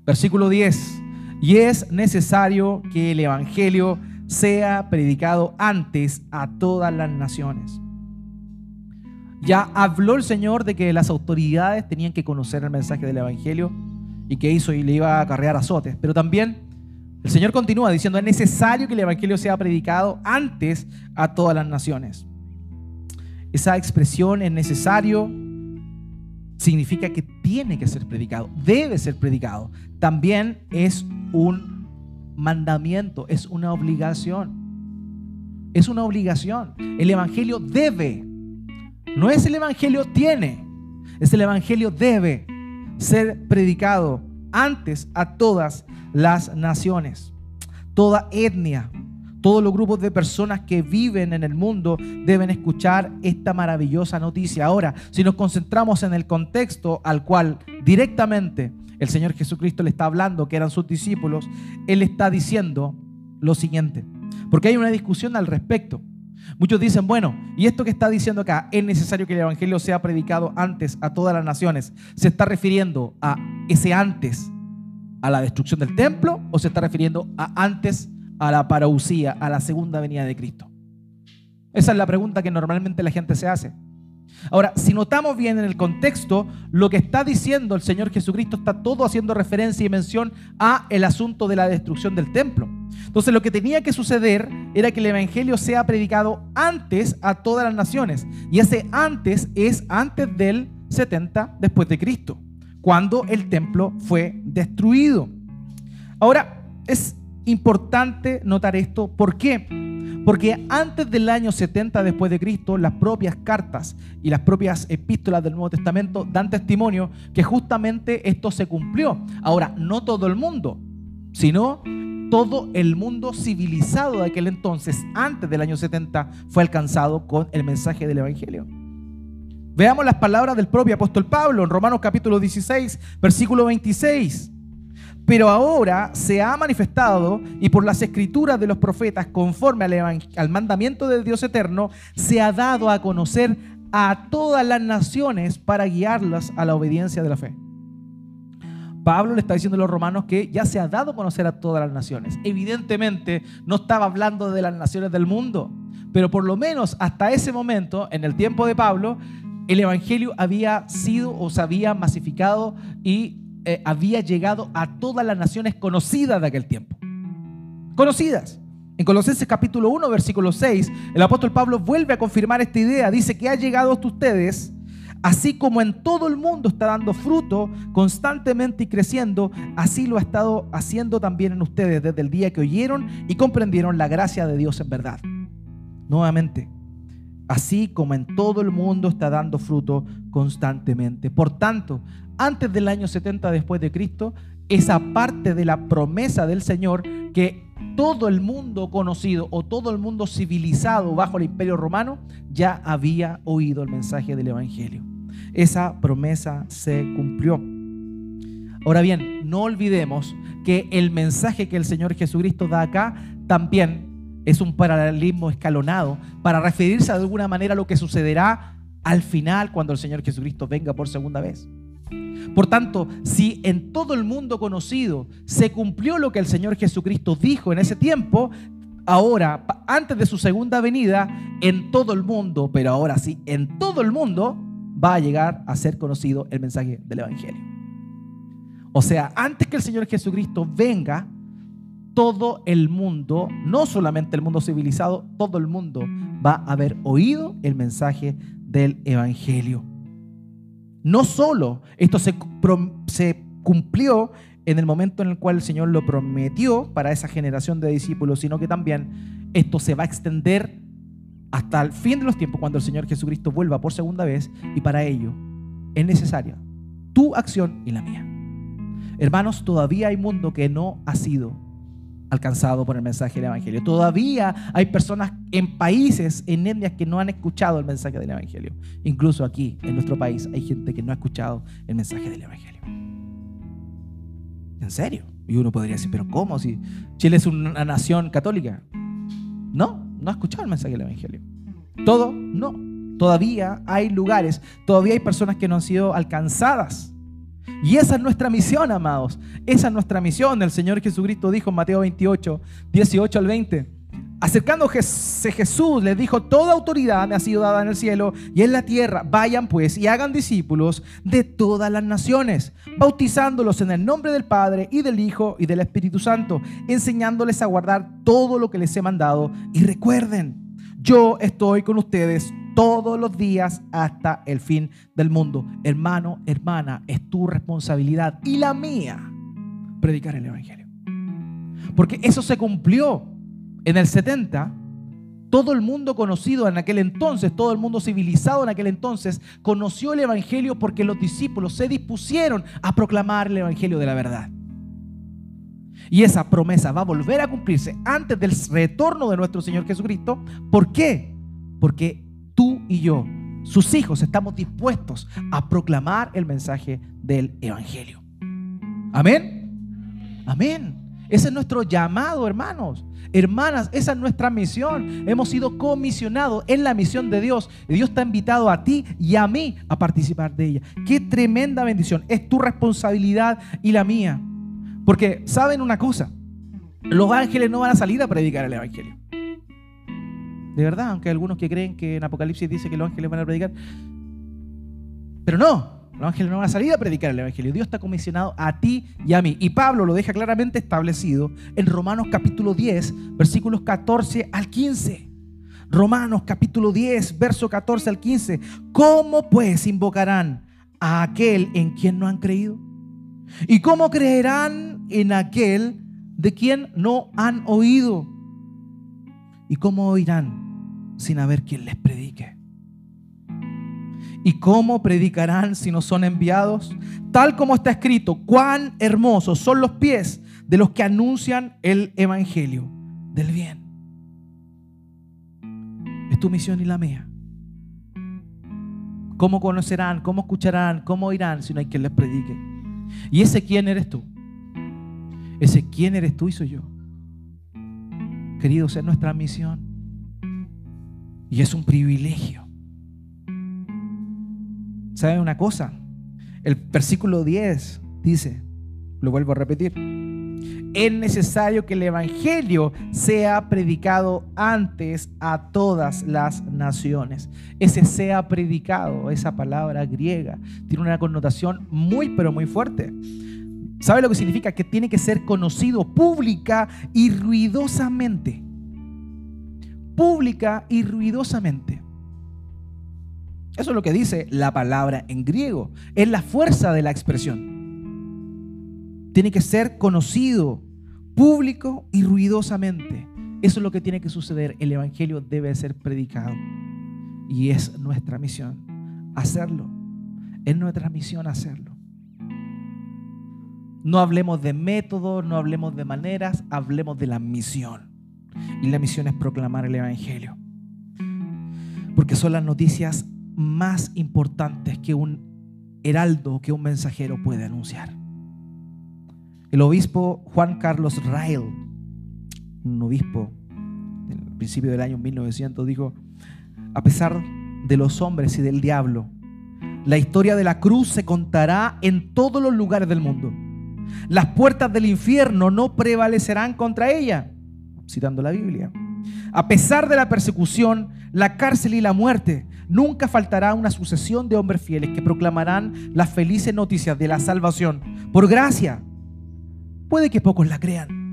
[SPEAKER 1] Versículo 10. Y es necesario que el Evangelio sea predicado antes a todas las naciones. Ya habló el Señor de que las autoridades tenían que conocer el mensaje del Evangelio y que hizo y le iba a acarrear azotes. Pero también el Señor continúa diciendo, es necesario que el Evangelio sea predicado antes a todas las naciones. Esa expresión es necesario significa que tiene que ser predicado, debe ser predicado. También es un mandamiento, es una obligación. Es una obligación. El Evangelio debe, no es el Evangelio tiene, es el Evangelio debe ser predicado antes a todas las naciones, toda etnia, todos los grupos de personas que viven en el mundo deben escuchar esta maravillosa noticia. Ahora, si nos concentramos en el contexto al cual directamente el Señor Jesucristo le está hablando, que eran sus discípulos, Él está diciendo lo siguiente, porque hay una discusión al respecto. Muchos dicen, bueno, y esto que está diciendo acá, es necesario que el Evangelio sea predicado antes a todas las naciones. ¿Se está refiriendo a ese antes, a la destrucción del templo, o se está refiriendo a antes a la parausía, a la segunda venida de Cristo? Esa es la pregunta que normalmente la gente se hace. Ahora, si notamos bien en el contexto, lo que está diciendo el Señor Jesucristo está todo haciendo referencia y mención a el asunto de la destrucción del templo. Entonces, lo que tenía que suceder era que el evangelio sea predicado antes a todas las naciones, y ese antes es antes del 70 después de Cristo, cuando el templo fue destruido. Ahora, es importante notar esto. ¿Por qué? Porque antes del año 70 después de Cristo, las propias cartas y las propias epístolas del Nuevo Testamento dan testimonio que justamente esto se cumplió. Ahora, no todo el mundo, sino todo el mundo civilizado de aquel entonces, antes del año 70, fue alcanzado con el mensaje del Evangelio. Veamos las palabras del propio apóstol Pablo en Romanos capítulo 16, versículo 26 pero ahora se ha manifestado y por las escrituras de los profetas, conforme al, mandamiento del Dios eterno, se ha dado a conocer a todas las naciones para guiarlas a la obediencia de la fe. Pablo le está diciendo a los romanos que ya se ha dado a conocer a todas las naciones. Evidentemente no estaba hablando de las naciones del mundo, pero por lo menos hasta ese momento, en el tiempo de Pablo, el Evangelio había sido o se había masificado y eh, había llegado a todas las naciones conocidas de aquel tiempo. Conocidas. En Colosenses capítulo 1, versículo 6, el apóstol Pablo vuelve a confirmar esta idea. Dice que ha llegado a ustedes, así como en todo el mundo está dando fruto constantemente y creciendo, así lo ha estado haciendo también en ustedes desde el día que oyeron y comprendieron la gracia de Dios en verdad. Nuevamente, así como en todo el mundo está dando fruto constantemente. Por tanto, antes del año 70 después de Cristo, esa parte de la promesa del Señor que todo el mundo conocido o todo el mundo civilizado bajo el imperio romano ya había oído el mensaje del Evangelio. Esa promesa se cumplió. Ahora bien, no olvidemos que el mensaje que el Señor Jesucristo da acá también es un paralelismo escalonado para referirse de alguna manera a lo que sucederá al final cuando el Señor Jesucristo venga por segunda vez. Por tanto, si en todo el mundo conocido se cumplió lo que el Señor Jesucristo dijo en ese tiempo, ahora, antes de su segunda venida, en todo el mundo, pero ahora sí, en todo el mundo, va a llegar a ser conocido el mensaje del Evangelio. O sea, antes que el Señor Jesucristo venga, todo el mundo, no solamente el mundo civilizado, todo el mundo va a haber oído el mensaje del Evangelio. No solo esto se, cumplió en el momento en el cual el Señor lo prometió para esa generación de discípulos, sino que también esto se va a extender hasta el fin de los tiempos, cuando el Señor Jesucristo vuelva por segunda vez, y para ello es necesaria tu acción y la mía. Hermanos, todavía hay mundo que no ha sido alcanzado por el mensaje del Evangelio. Todavía hay personas en países, en etnias que no han escuchado el mensaje del Evangelio. Incluso aquí, en nuestro país, hay gente que no ha escuchado el mensaje del Evangelio. ¿En serio? Y uno podría decir, pero ¿cómo? Si Chile es una nación católica. No, no ha escuchado el mensaje del Evangelio. Todo, no. Todavía hay lugares, todavía hay personas que no han sido alcanzadas y esa es nuestra misión, amados. Esa es nuestra misión. El Señor Jesucristo dijo en Mateo 28, 18 al 20. Acercándose Jesús les dijo, toda autoridad me ha sido dada en el cielo y en la tierra. Vayan pues y hagan discípulos de todas las naciones, bautizándolos en el nombre del Padre y del Hijo y del Espíritu Santo, enseñándoles a guardar todo lo que les he mandado. Y recuerden, yo estoy con ustedes todos los días hasta el fin del mundo. Hermano, hermana, es tu responsabilidad y la mía predicar el Evangelio. Porque eso se cumplió en el 70. Todo el mundo conocido en aquel entonces, todo el mundo civilizado en aquel entonces, conoció el Evangelio porque los discípulos se dispusieron a proclamar el Evangelio de la verdad. Y esa promesa va a volver a cumplirse antes del retorno de nuestro Señor Jesucristo. ¿Por qué? Porque y yo, sus hijos, estamos dispuestos a proclamar el mensaje del Evangelio. Amén. Amén. Ese es nuestro llamado, hermanos. Hermanas, esa es nuestra misión. Hemos sido comisionados en la misión de Dios. Y Dios te ha invitado a ti y a mí a participar de ella. Qué tremenda bendición. Es tu responsabilidad y la mía. Porque saben una cosa, los ángeles no van a salir a predicar el Evangelio. De verdad, aunque hay algunos que creen que en Apocalipsis dice que los ángeles van a predicar. Pero no, los ángeles no van a salir a predicar el Evangelio. Dios está comisionado a ti y a mí. Y Pablo lo deja claramente establecido en Romanos capítulo 10, versículos 14 al 15. Romanos capítulo 10, verso 14 al 15. ¿Cómo pues invocarán a aquel en quien no han creído? ¿Y cómo creerán en aquel de quien no han oído? ¿Y cómo oirán sin haber quien les predique? ¿Y cómo predicarán si no son enviados? Tal como está escrito, cuán hermosos son los pies de los que anuncian el Evangelio del bien. Es tu misión y la mía. ¿Cómo conocerán? ¿Cómo escucharán? ¿Cómo oirán si no hay quien les predique? ¿Y ese quién eres tú? Ese quién eres tú y soy yo. Queridos, es nuestra misión. Y es un privilegio. ¿Saben una cosa? El versículo 10 dice, lo vuelvo a repetir, es necesario que el Evangelio sea predicado antes a todas las naciones. Ese sea predicado, esa palabra griega, tiene una connotación muy, pero muy fuerte. ¿Sabe lo que significa? Que tiene que ser conocido pública y ruidosamente. Pública y ruidosamente. Eso es lo que dice la palabra en griego. Es la fuerza de la expresión. Tiene que ser conocido, público y ruidosamente. Eso es lo que tiene que suceder. El Evangelio debe ser predicado. Y es nuestra misión hacerlo. Es nuestra misión hacerlo. No hablemos de métodos, no hablemos de maneras, hablemos de la misión. Y la misión es proclamar el Evangelio. Porque son las noticias más importantes que un heraldo, que un mensajero puede anunciar. El obispo Juan Carlos Rael, un obispo del principio del año 1900, dijo, a pesar de los hombres y del diablo, la historia de la cruz se contará en todos los lugares del mundo. Las puertas del infierno no prevalecerán contra ella, citando la Biblia. A pesar de la persecución, la cárcel y la muerte, nunca faltará una sucesión de hombres fieles que proclamarán las felices noticias de la salvación por gracia. Puede que pocos la crean.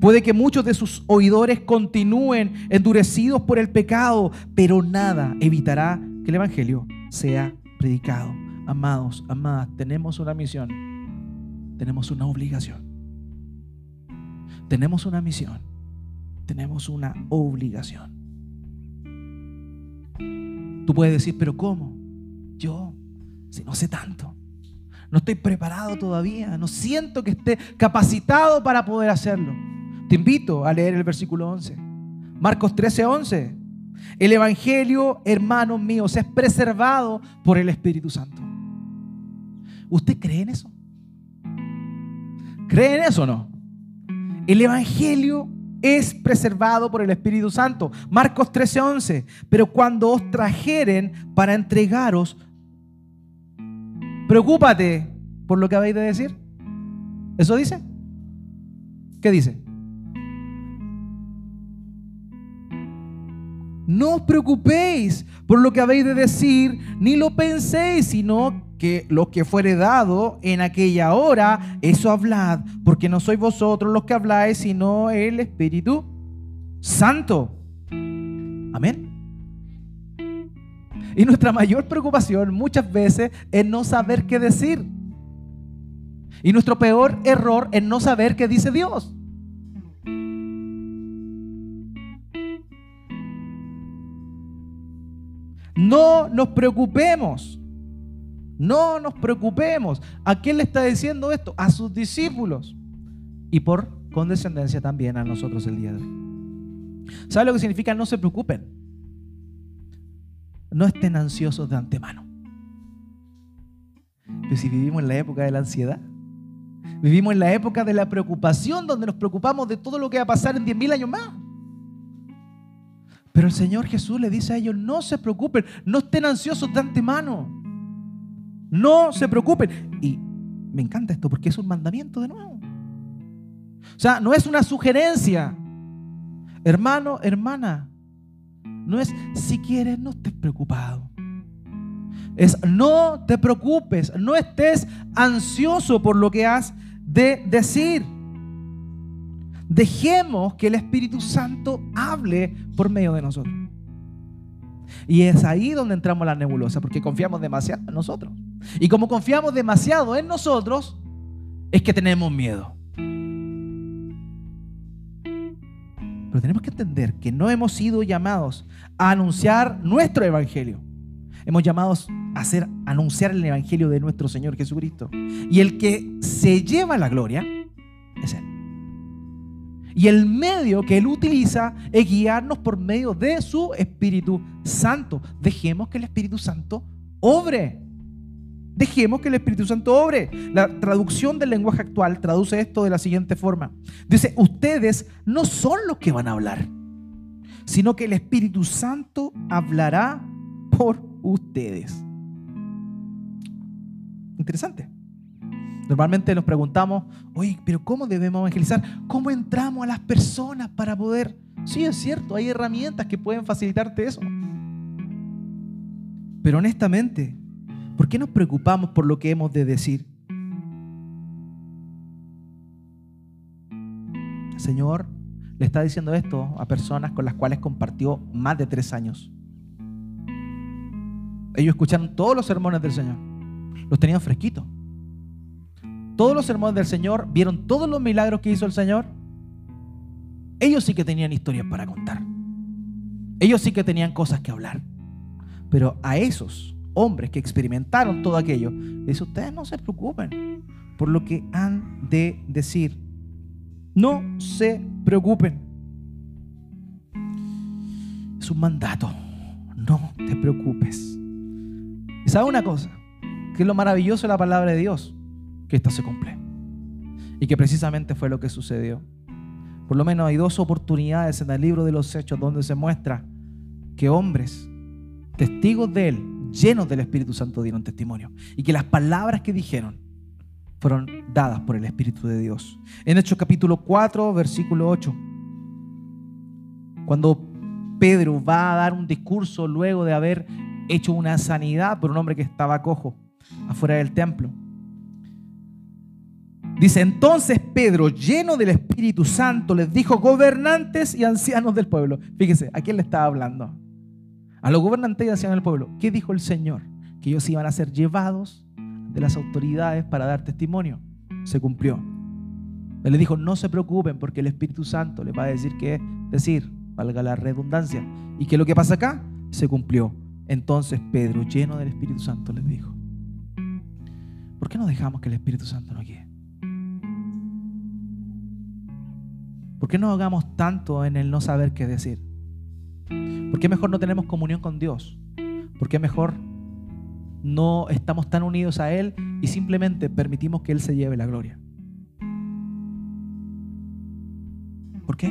[SPEAKER 1] Puede que muchos de sus oidores continúen endurecidos por el pecado, pero nada evitará que el Evangelio sea predicado. Amados, amadas, tenemos una misión, tenemos una obligación. Tenemos una misión, tenemos una obligación. Tú puedes decir, pero ¿cómo? Yo, si no sé tanto. No estoy preparado todavía. No siento que esté capacitado para poder hacerlo. Te invito a leer el versículo 11. Marcos 13, 11. El Evangelio, hermanos míos, es preservado por el Espíritu Santo. ¿Usted cree en eso? ¿Cree en eso o no? El Evangelio es preservado por el Espíritu Santo. Marcos 13:11. Pero cuando os trajeren para entregaros, preocúpate por lo que habéis de decir. ¿Eso dice? ¿Qué dice? No os preocupéis por lo que habéis de decir, ni lo penséis, sino que lo que fuere dado en aquella hora, eso hablad, porque no sois vosotros los que habláis, sino el Espíritu Santo. Amén. Y nuestra mayor preocupación muchas veces es no saber qué decir. Y nuestro peor error es no saber qué dice Dios. No nos preocupemos no nos preocupemos. ¿A quién le está diciendo esto? A sus discípulos. Y por condescendencia también a nosotros el día de hoy. ¿Sabe lo que significa no se preocupen? No estén ansiosos de antemano. Pero si vivimos en la época de la ansiedad, vivimos en la época de la preocupación, donde nos preocupamos de todo lo que va a pasar en 10.000 años más. Pero el Señor Jesús le dice a ellos, no se preocupen, no estén ansiosos de antemano. No se preocupen. Y me encanta esto porque es un mandamiento de nuevo. O sea, no es una sugerencia. Hermano, hermana, no es si quieres, no estés preocupado. Es no te preocupes, no estés ansioso por lo que has de decir. Dejemos que el Espíritu Santo hable por medio de nosotros. Y es ahí donde entramos la nebulosa, porque confiamos demasiado en nosotros. Y como confiamos demasiado en nosotros, es que tenemos miedo. Pero tenemos que entender que no hemos sido llamados a anunciar nuestro evangelio. Hemos llamados a hacer anunciar el evangelio de nuestro Señor Jesucristo. Y el que se lleva la gloria es Él. Y el medio que Él utiliza es guiarnos por medio de su Espíritu Santo. Dejemos que el Espíritu Santo obre. Dejemos que el Espíritu Santo obre. La traducción del lenguaje actual traduce esto de la siguiente forma. Dice, ustedes no son los que van a hablar, sino que el Espíritu Santo hablará por ustedes. Interesante. Normalmente nos preguntamos, oye, pero ¿cómo debemos evangelizar? ¿Cómo entramos a las personas para poder? Sí, es cierto, hay herramientas que pueden facilitarte eso. Pero honestamente, ¿por qué nos preocupamos por lo que hemos de decir? El Señor le está diciendo esto a personas con las cuales compartió más de tres años. Ellos escucharon todos los sermones del Señor, los tenían fresquitos todos los sermones del Señor, vieron todos los milagros que hizo el Señor, ellos sí que tenían historias para contar. Ellos sí que tenían cosas que hablar. Pero a esos hombres que experimentaron todo aquello, les ustedes no se preocupen por lo que han de decir. No se preocupen. Es un mandato. No te preocupes. ¿Y sabe una cosa? Que es lo maravilloso de la palabra de Dios que esto se cumple. Y que precisamente fue lo que sucedió. Por lo menos hay dos oportunidades en el libro de los Hechos donde se muestra que hombres, testigos de Él, llenos del Espíritu Santo, dieron testimonio. Y que las palabras que dijeron fueron dadas por el Espíritu de Dios. En Hechos capítulo 4, versículo 8, cuando Pedro va a dar un discurso luego de haber hecho una sanidad por un hombre que estaba cojo afuera del templo. Dice, entonces Pedro, lleno del Espíritu Santo, les dijo, gobernantes y ancianos del pueblo. Fíjese, ¿a quién le estaba hablando? A los gobernantes y ancianos del pueblo. ¿Qué dijo el Señor? Que ellos iban a ser llevados de las autoridades para dar testimonio. Se cumplió. Él les dijo, no se preocupen porque el Espíritu Santo les va a decir qué decir, valga la redundancia. ¿Y qué es lo que pasa acá? Se cumplió. Entonces Pedro, lleno del Espíritu Santo, les dijo, ¿por qué no dejamos que el Espíritu Santo nos guíe? ¿Por qué no hagamos tanto en el no saber qué decir? ¿Por qué mejor no tenemos comunión con Dios? ¿Por qué mejor no estamos tan unidos a Él y simplemente permitimos que Él se lleve la gloria? ¿Por qué?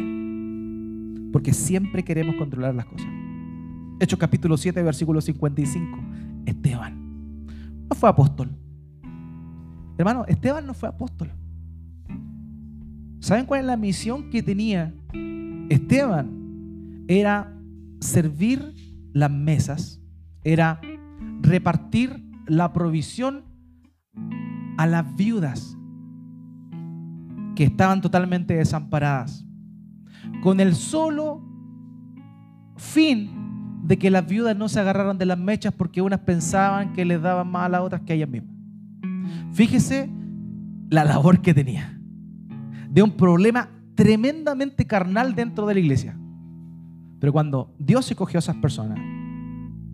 [SPEAKER 1] Porque siempre queremos controlar las cosas. Hechos capítulo 7, versículo 55. Esteban no fue apóstol. Hermano, Esteban no fue apóstol. ¿Saben cuál es la misión que tenía Esteban? Era servir las mesas, era repartir la provisión a las viudas que estaban totalmente desamparadas, con el solo fin de que las viudas no se agarraran de las mechas porque unas pensaban que les daban más a las otras que a ellas mismas. Fíjese la labor que tenía de un problema tremendamente carnal dentro de la iglesia. Pero cuando Dios escogió a esas personas,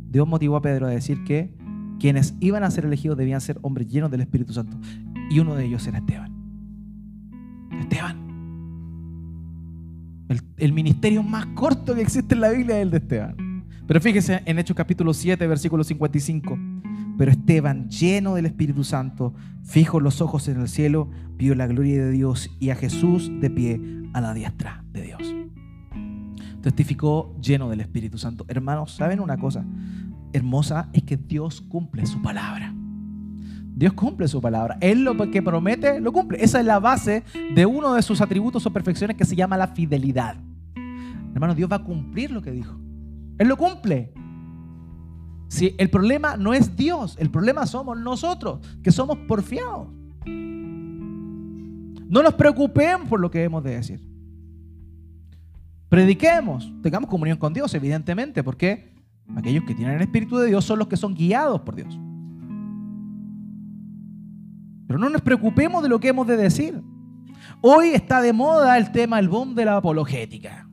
[SPEAKER 1] Dios motivó a Pedro a decir que quienes iban a ser elegidos debían ser hombres llenos del Espíritu Santo. Y uno de ellos era Esteban. Esteban. El, ministerio más corto que existe en la Biblia es el de Esteban. Pero fíjese en Hechos capítulo 7, versículo 55. Pero Esteban, lleno del Espíritu Santo, fijo los ojos en el cielo, vio la gloria de Dios y a Jesús de pie a la diestra de Dios. Testificó lleno del Espíritu Santo. Hermanos, ¿saben una cosa hermosa? Es que Dios cumple su palabra. Dios cumple su palabra. Él lo que promete, lo cumple. Esa es la base de uno de sus atributos o perfecciones que se llama la fidelidad. Hermano, Dios va a cumplir lo que dijo. Él lo cumple. Si el problema no es Dios, el problema somos nosotros, que somos porfiados. No nos preocupemos por lo que hemos de decir. Prediquemos, tengamos comunión con Dios, evidentemente, porque aquellos que tienen el Espíritu de Dios son los que son guiados por Dios. Pero no nos preocupemos de lo que hemos de decir. Hoy está de moda el tema, el boom de la apologética.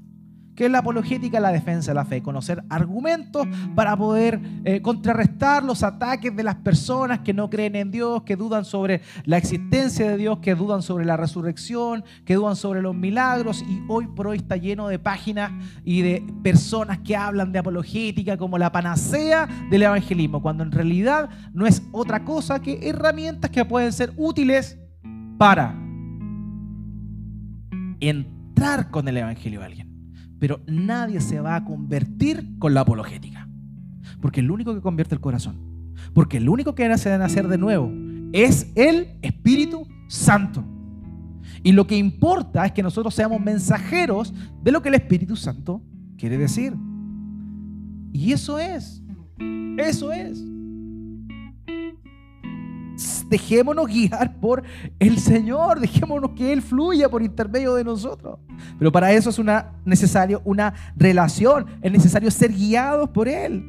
[SPEAKER 1] ¿Qué es la apologética? La defensa de la fe. Conocer argumentos para poder eh, contrarrestar los ataques de las personas que no creen en Dios, que dudan sobre la existencia de Dios, que dudan sobre la resurrección, que dudan sobre los milagros. Y hoy por hoy está lleno de páginas y de personas que hablan de apologética como la panacea del evangelismo, cuando en realidad no es otra cosa que herramientas que pueden ser útiles para entrar con el evangelio a alguien. Pero nadie se va a convertir con la apologética. Porque el único que convierte el corazón, porque el único que hace nacer de nuevo es el Espíritu Santo. Y lo que importa es que nosotros seamos mensajeros de lo que el Espíritu Santo quiere decir. Y eso es, eso es dejémonos guiar por el Señor, dejémonos que Él fluya por intermedio de nosotros. Pero para eso es una, necesario una relación, es necesario ser guiados por Él.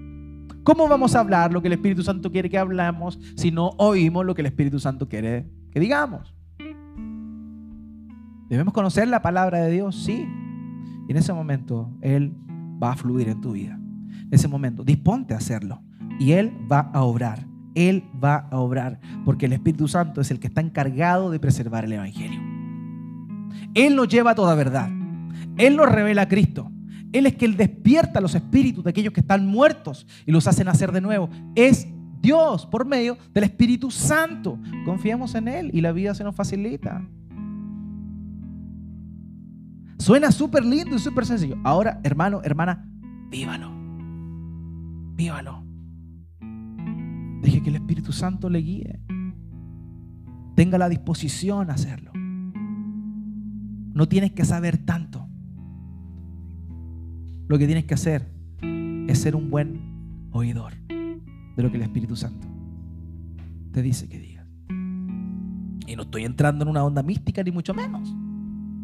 [SPEAKER 1] ¿Cómo vamos a hablar lo que el Espíritu Santo quiere que hablamos si no oímos lo que el Espíritu Santo quiere que digamos? Debemos conocer la palabra de Dios, sí. Y en ese momento Él va a fluir en tu vida. En ese momento, disponte a hacerlo. Y Él va a obrar. Él va a obrar, porque el Espíritu Santo es el que está encargado de preservar el Evangelio. Él nos lleva a toda verdad. Él nos revela a Cristo. Él es quien despierta los espíritus de aquellos que están muertos y los hace nacer de nuevo. Es Dios por medio del Espíritu Santo. Confiemos en Él y la vida se nos facilita. Suena súper lindo y súper sencillo. Ahora, hermano, hermana, vívalo. Vívalo. Deje que el Espíritu Santo le guíe. Tenga la disposición a hacerlo. No tienes que saber tanto. Lo que tienes que hacer es ser un buen oidor de lo que el Espíritu Santo te dice que digas. Y no estoy entrando en una onda mística ni mucho menos.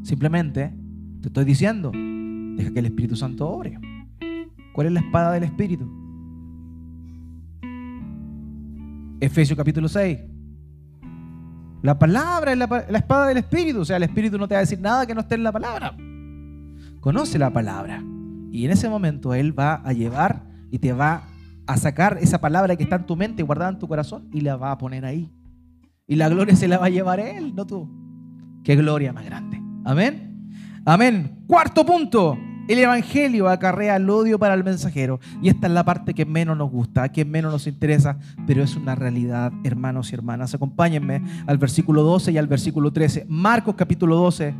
[SPEAKER 1] Simplemente te estoy diciendo, deja que el Espíritu Santo obre. ¿Cuál es la espada del Espíritu? Efesios capítulo 6. La palabra es la, espada del Espíritu. O sea, el Espíritu no te va a decir nada que no esté en la palabra. Conoce la palabra. Y en ese momento Él va a llevar y te va a sacar esa palabra que está en tu mente, guardada en tu corazón, y la va a poner ahí. Y la gloria se la va a llevar Él, no tú. Qué gloria más grande. Amén. Amén. Cuarto punto. El Evangelio acarrea el odio para el mensajero. Y esta es la parte que menos nos gusta, que menos nos interesa, pero es una realidad, hermanos y hermanas. Acompáñenme al versículo 12 y al versículo 13. Marcos capítulo 12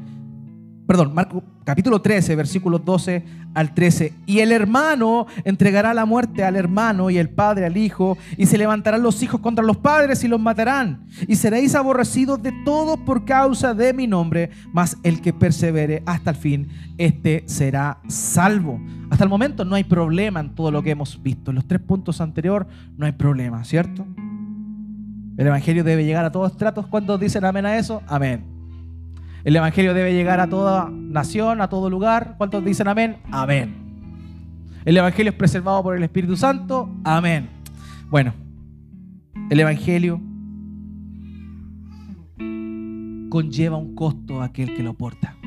[SPEAKER 1] perdón, Marcos capítulo 13, versículos 12 al 13. Y el hermano entregará la muerte al hermano y el padre al hijo, y se levantarán los hijos contra los padres y los matarán. Y seréis aborrecidos de todos por causa de mi nombre, mas el que persevere hasta el fin, este será salvo. Hasta el momento no hay problema en todo lo que hemos visto. En los tres puntos anteriores no hay problema, ¿cierto? El Evangelio debe llegar a todos tratos. ¿Cuántos dicen amén a eso? Amén. El Evangelio debe llegar a toda nación, a todo lugar. ¿Cuántos dicen amén? Amén. El Evangelio es preservado por el Espíritu Santo. Amén. Bueno, el Evangelio conlleva un costo a aquel que lo porta.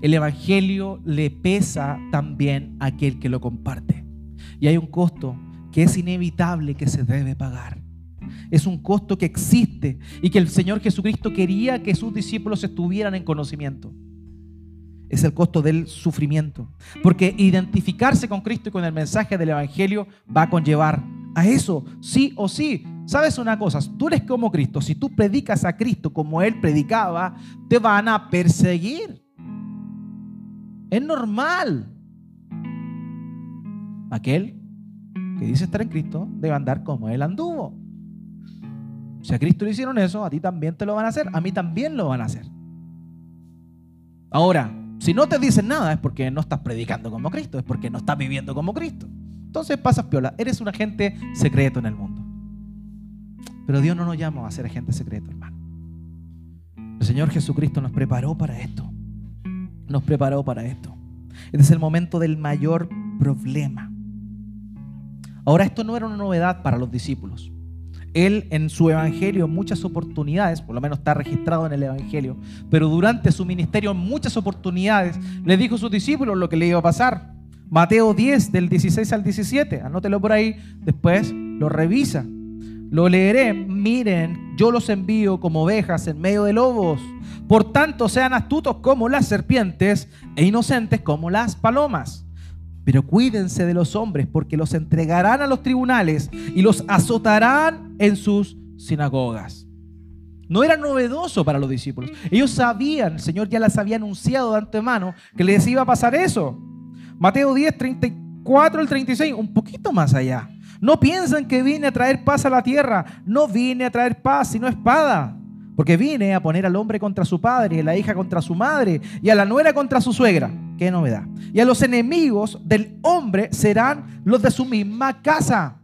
[SPEAKER 1] El Evangelio le pesa también a aquel que lo comparte. Y hay un costo que es inevitable, que se debe pagar. Es un costo que existe y que el Señor Jesucristo quería que sus discípulos estuvieran en conocimiento. Es el costo del sufrimiento. Porque identificarse con Cristo y con el mensaje del Evangelio va a conllevar a eso, sí o sí. ¿Sabes una cosa? Tú eres como Cristo. Si tú predicas a Cristo como Él predicaba, te van a perseguir. Es normal. Aquel que dice estar en Cristo debe andar como Él anduvo. Si a Cristo le hicieron eso, a ti también te lo van a hacer, a mí también lo van a hacer. Ahora, si no te dicen nada es porque no estás predicando como Cristo, es porque no estás viviendo como Cristo. Entonces pasas piola, eres un agente secreto en el mundo. Pero Dios no nos llama a ser agente secreto, hermano. El Señor Jesucristo nos preparó para esto. Nos preparó para esto. Este es el momento del mayor problema. Ahora, esto no era una novedad para los discípulos. Él en su evangelio en muchas oportunidades, por lo menos está registrado en el evangelio, pero durante su ministerio en muchas oportunidades le dijo a sus discípulos lo que le iba a pasar. Mateo 10 del 16 al 17, anótelo por ahí, después lo revisa. Lo leeré, miren, yo los envío como ovejas en medio de lobos. Por tanto, sean astutos como las serpientes e inocentes como las palomas. Pero cuídense de los hombres porque los entregarán a los tribunales y los azotarán en sus sinagogas. No era novedoso para los discípulos. Ellos sabían, el Señor ya les había anunciado de antemano que les iba a pasar eso. Mateo 10, 34 al 36, un poquito más allá. No piensan que vine a traer paz a la tierra. No vine a traer paz, sino espada. Porque vine a poner al hombre contra su padre, a la hija contra su madre, y a la nuera contra su suegra. Qué novedad. Y a los enemigos del hombre serán los de su misma casa.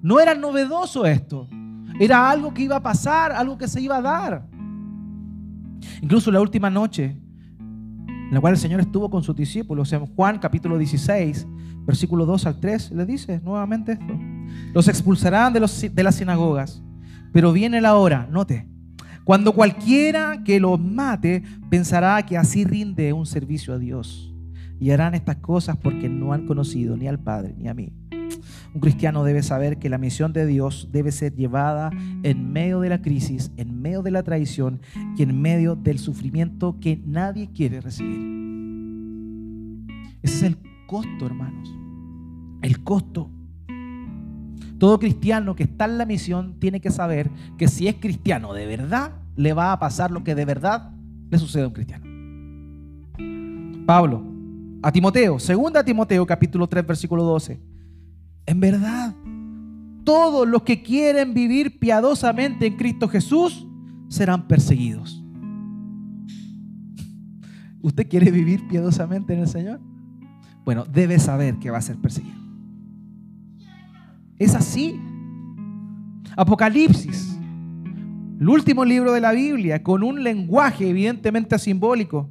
[SPEAKER 1] No era novedoso esto. Era algo que iba a pasar, algo que se iba a dar. Incluso la última noche, en la cual el Señor estuvo con sus discípulos, en Juan capítulo 16, versículo 2 al 3, le dice nuevamente esto. Los expulsarán de las sinagogas pero viene la hora, note, cuando cualquiera que los mate pensará que así rinde un servicio a Dios. Y harán estas cosas porque no han conocido ni al Padre ni a mí. Un cristiano debe saber que la misión de Dios debe ser llevada en medio de la crisis, en medio de la traición y en medio del sufrimiento que nadie quiere recibir. Ese es el costo, hermanos. El costo todo cristiano que está en la misión tiene que saber que si es cristiano de verdad, le va a pasar lo que de verdad le sucede a un cristiano. Pablo, a Timoteo, segunda Timoteo capítulo 3 versículo 12. En verdad, todos los que quieren vivir piadosamente en Cristo Jesús serán perseguidos. ¿Usted quiere vivir piadosamente en el Señor? Bueno, debe saber que va a ser perseguido. Es así. Apocalipsis, el último libro de la Biblia, con un lenguaje evidentemente simbólico,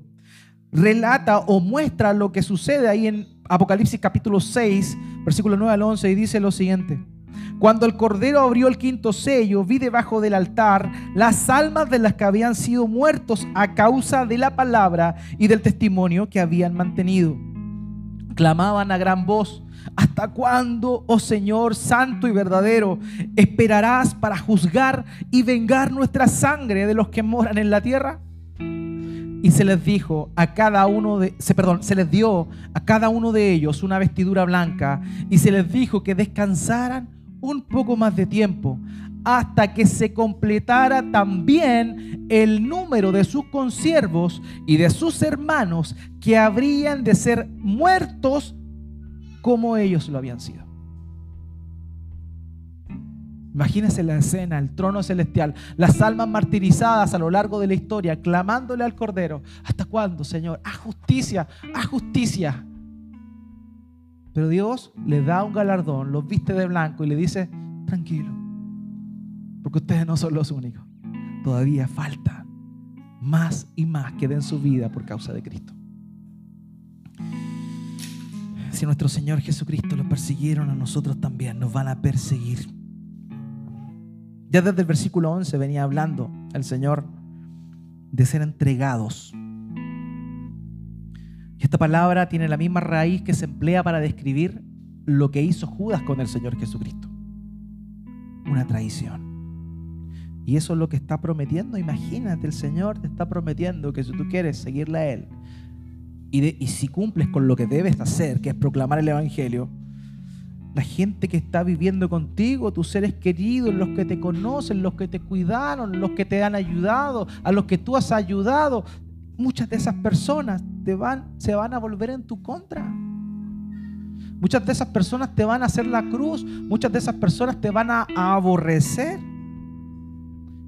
[SPEAKER 1] relata o muestra lo que sucede ahí en Apocalipsis capítulo 6, versículo 9 al 11, y dice lo siguiente. Cuando el Cordero abrió el quinto sello, vi debajo del altar las almas de las que habían sido muertos a causa de la palabra y del testimonio que habían mantenido. Clamaban a gran voz ¿Hasta cuándo, oh Señor santo y verdadero, esperarás para juzgar y vengar nuestra sangre de los que moran en la tierra? Y se les dijo a cada uno de, se, perdón, se les dio a cada uno de ellos una vestidura blanca y se les dijo que descansaran un poco más de tiempo hasta que se completara también el número de sus consiervos y de sus hermanos que habrían de ser muertos como ellos lo habían sido. Imagínense la escena, el trono celestial, las almas martirizadas a lo largo de la historia, clamándole al Cordero, ¿hasta cuándo, Señor? A justicia, a justicia. Pero Dios le da un galardón, los viste de blanco y le dice, tranquilo, porque ustedes no son los únicos. Todavía falta más y más que den su vida por causa de Cristo si nuestro Señor Jesucristo lo persiguieron a nosotros también, nos van a perseguir. Ya desde el versículo 11 venía hablando el Señor de ser entregados. Y esta palabra tiene la misma raíz que se emplea para describir lo que hizo Judas con el Señor Jesucristo. Una traición. Y eso es lo que está prometiendo. Imagínate, el Señor te está prometiendo que si tú quieres seguirle a Él y, si cumples con lo que debes hacer, que es proclamar el Evangelio, la gente que está viviendo contigo, tus seres queridos, los que te conocen, los que te cuidaron, los que te han ayudado, a los que tú has ayudado, muchas de esas personas se van a volver en tu contra. Muchas de esas personas te van a hacer la cruz, muchas de esas personas te van a, aborrecer.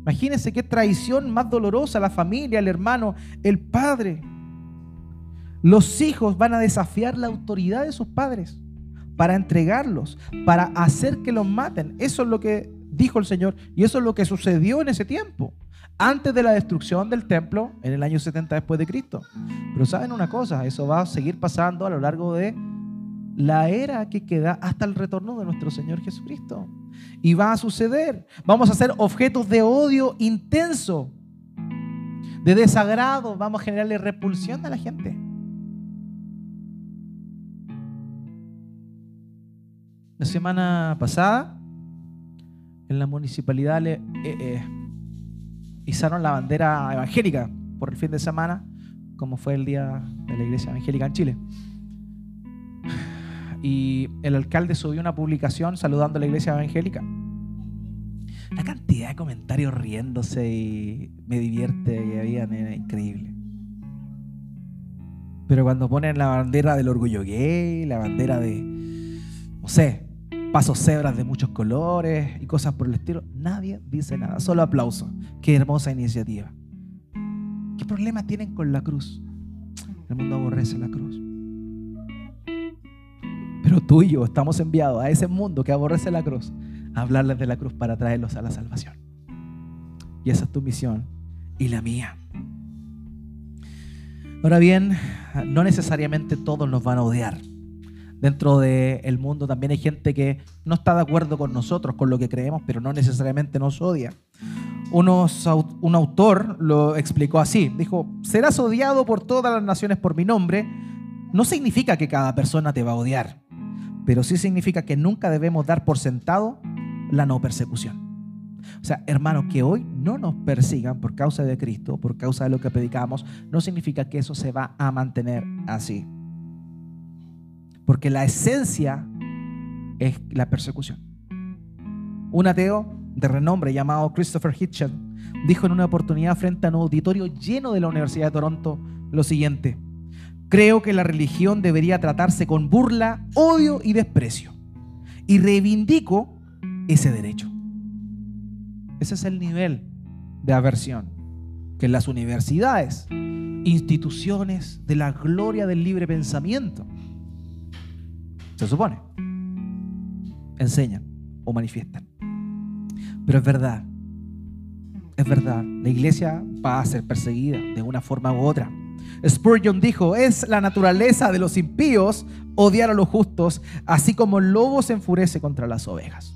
[SPEAKER 1] Imagínense qué traición más dolorosa la familia, el hermano, el padre. Los hijos van a desafiar la autoridad de sus padres para entregarlos, para hacer que los maten. Eso es lo que dijo el Señor y eso es lo que sucedió en ese tiempo, antes de la destrucción del templo en el año 70 después de Cristo. Pero saben una cosa, eso va a seguir pasando a lo largo de la era que queda hasta el retorno de nuestro Señor Jesucristo. Y va a suceder. Vamos a ser objetos de odio intenso, de desagrado, vamos a generarle repulsión a la gente. La semana pasada, en la municipalidad le, eh, eh, izaron la bandera evangélica por el fin de semana, como fue el día de la iglesia evangélica en Chile. Y el alcalde subió una publicación saludando a la iglesia evangélica. La cantidad de comentarios riéndose y me divierte que habían era increíble. Pero cuando ponen la bandera del orgullo gay, la bandera de, no sé, pasos cebras de muchos colores y cosas por el estilo. Nadie dice nada, solo aplauso. Qué hermosa iniciativa. ¿Qué problema tienen con la cruz? El mundo aborrece la cruz. Pero tú y yo estamos enviados a ese mundo que aborrece la cruz a hablarles de la cruz para traerlos a la salvación. Y esa es tu misión y la mía. Ahora bien, no necesariamente todos nos van a odiar dentro del mundo también hay gente que no está de acuerdo con nosotros, con lo que creemos, pero no necesariamente nos odia. un autor lo explicó así, dijo, serás odiado por todas las naciones por mi nombre, no significa que cada persona te va a odiar, pero sí significa que nunca debemos dar por sentado la no persecución. O sea, hermanos, que hoy no nos persigan por causa de Cristo, por causa de lo que predicamos, no significa que eso se va a mantener así. Porque la esencia es la persecución. Un ateo de renombre llamado Christopher Hitchens dijo en una oportunidad frente a un auditorio lleno de la Universidad de Toronto lo siguiente. Creo que la religión debería tratarse con burla, odio y desprecio. Y reivindico ese derecho. Ese es el nivel de aversión que las universidades, instituciones de la gloria del libre pensamiento, se supone. Enseñan o manifiestan. Pero es verdad. Es verdad. La iglesia va a ser perseguida de una forma u otra. Spurgeon dijo, es la naturaleza de los impíos odiar a los justos, así como el lobo se enfurece contra las ovejas.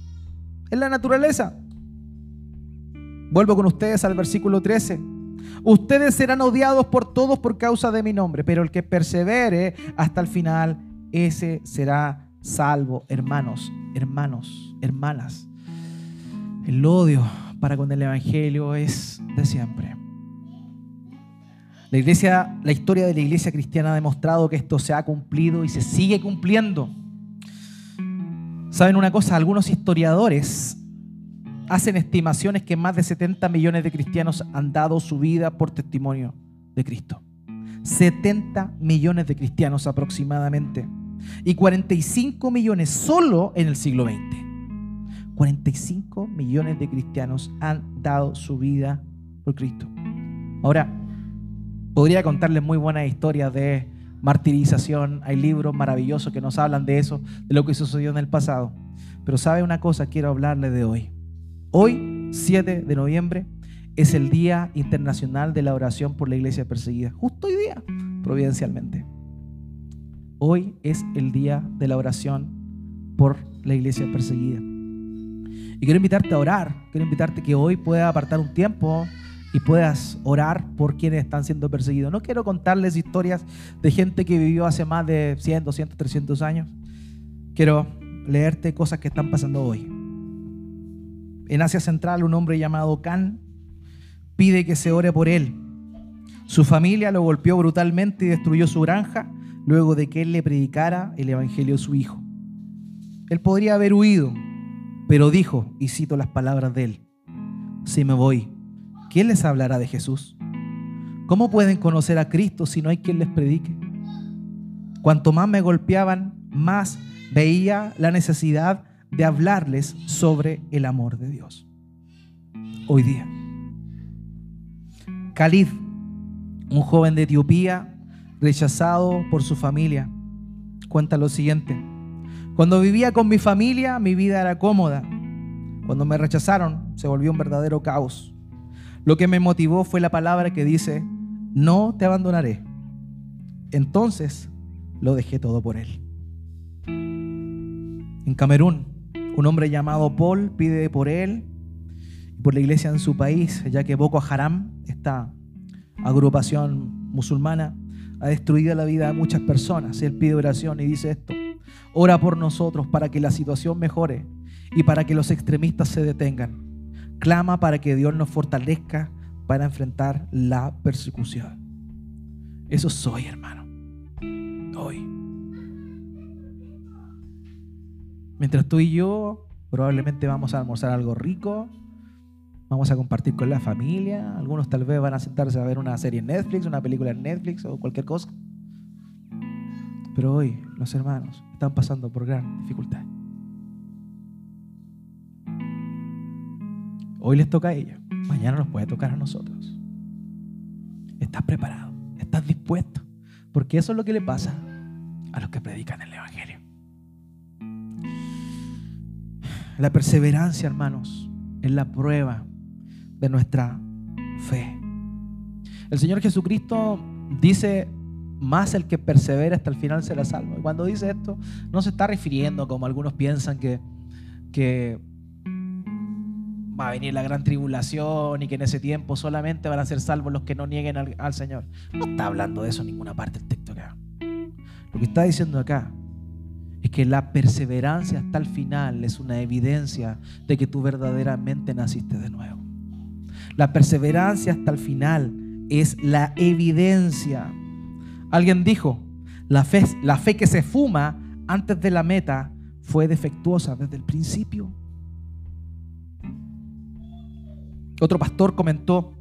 [SPEAKER 1] Es la naturaleza. Vuelvo con ustedes al versículo 13. Ustedes serán odiados por todos por causa de mi nombre, pero el que persevere hasta el final, ese será salvo, hermanos, hermanos, hermanas. El odio para con el Evangelio es de siempre. La iglesia, la historia de la iglesia cristiana ha demostrado que esto se ha cumplido y se sigue cumpliendo. ¿Saben una cosa? Algunos historiadores hacen estimaciones que más de 70 millones de cristianos han dado su vida por testimonio de Cristo. 70 millones de cristianos aproximadamente. Y 45 millones solo en el siglo XX. 45 millones de cristianos han dado su vida por Cristo. Ahora, podría contarles muy buenas historias de martirización. Hay libros maravillosos que nos hablan de eso, de lo que sucedió en el pasado. Pero sabe una cosa, quiero hablarles de hoy. Hoy, 7 de noviembre, es el Día Internacional de la Oración por la Iglesia Perseguida. Justo hoy día, providencialmente. Hoy es el día de la oración por la iglesia perseguida. Y quiero invitarte a orar, quiero invitarte que hoy puedas apartar un tiempo y puedas orar por quienes están siendo perseguidos. No quiero contarles historias de gente que vivió hace más de 100, 200, 300 años, quiero leerte cosas que están pasando hoy. En Asia Central, un hombre llamado Khan pide que se ore por él. Su familia lo golpeó brutalmente y destruyó su granja luego de que él le predicara el evangelio a su hijo. Él podría haber huido, pero dijo, y cito las palabras de él, si me voy, ¿quién les hablará de Jesús? ¿Cómo pueden conocer a Cristo si no hay quien les predique? Cuanto más me golpeaban, más veía la necesidad de hablarles sobre el amor de Dios. Hoy día. Khalid, un joven de Etiopía, rechazado por su familia, cuenta lo siguiente. Cuando vivía con mi familia, mi vida era cómoda. Cuando me rechazaron, se volvió un verdadero caos. Lo que me motivó fue la palabra que dice, no te abandonaré. Entonces lo dejé todo por él. En Camerún, un hombre llamado Paul pide por él y por la iglesia en su país, ya que Boko Haram, esta agrupación musulmana, ha destruido la vida de muchas personas. Él pide oración y dice esto, ora por nosotros para que la situación mejore y para que los extremistas se detengan. Clama para que Dios nos fortalezca para enfrentar la persecución. Eso soy, hermano. Hoy. Mientras tú y yo probablemente vamos a almorzar algo rico, vamos a compartir con la familia, algunos tal vez van a sentarse a ver una serie en Netflix, una película en Netflix o cualquier cosa. Pero hoy los hermanos están pasando por gran dificultad. Hoy les toca a ellos, mañana nos puede tocar a nosotros. ¿Estás preparado? ¿Estás dispuesto? Porque eso es lo que le pasa a los que predican el Evangelio. La perseverancia, hermanos, es la prueba de nuestra fe. El Señor Jesucristo dice, más el que persevera hasta el final será salvo. Y cuando dice esto, no se está refiriendo como algunos piensan que, va a venir la gran tribulación y que en ese tiempo solamente van a ser salvos los que no nieguen al, al Señor. No está hablando de eso en ninguna parte del texto acá. Lo que está diciendo acá es que la perseverancia hasta el final es una evidencia de que tú verdaderamente naciste de nuevo. La perseverancia hasta el final es la evidencia. Alguien dijo, la fe, que se fuma antes de la meta fue defectuosa desde el principio. Otro pastor comentó,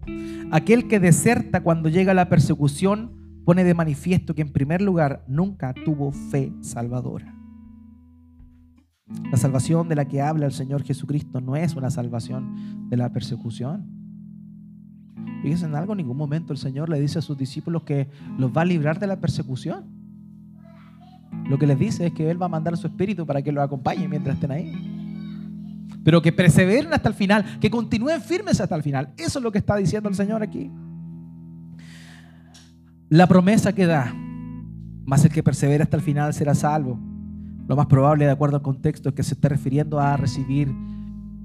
[SPEAKER 1] aquel que deserta cuando llega la persecución pone de manifiesto que en primer lugar nunca tuvo fe salvadora. La salvación de la que habla el Señor Jesucristo no es una salvación de la persecución. Fíjense en algo, en ningún momento el Señor le dice a sus discípulos que los va a librar de la persecución. Lo que les dice es que Él va a mandar su espíritu para que los acompañe mientras estén ahí. Pero que perseveren hasta el final, que continúen firmes hasta el final. Eso es lo que está diciendo el Señor aquí. La promesa que da, más el que persevera hasta el final será salvo. Lo más probable, de acuerdo al contexto, es que se esté refiriendo a recibir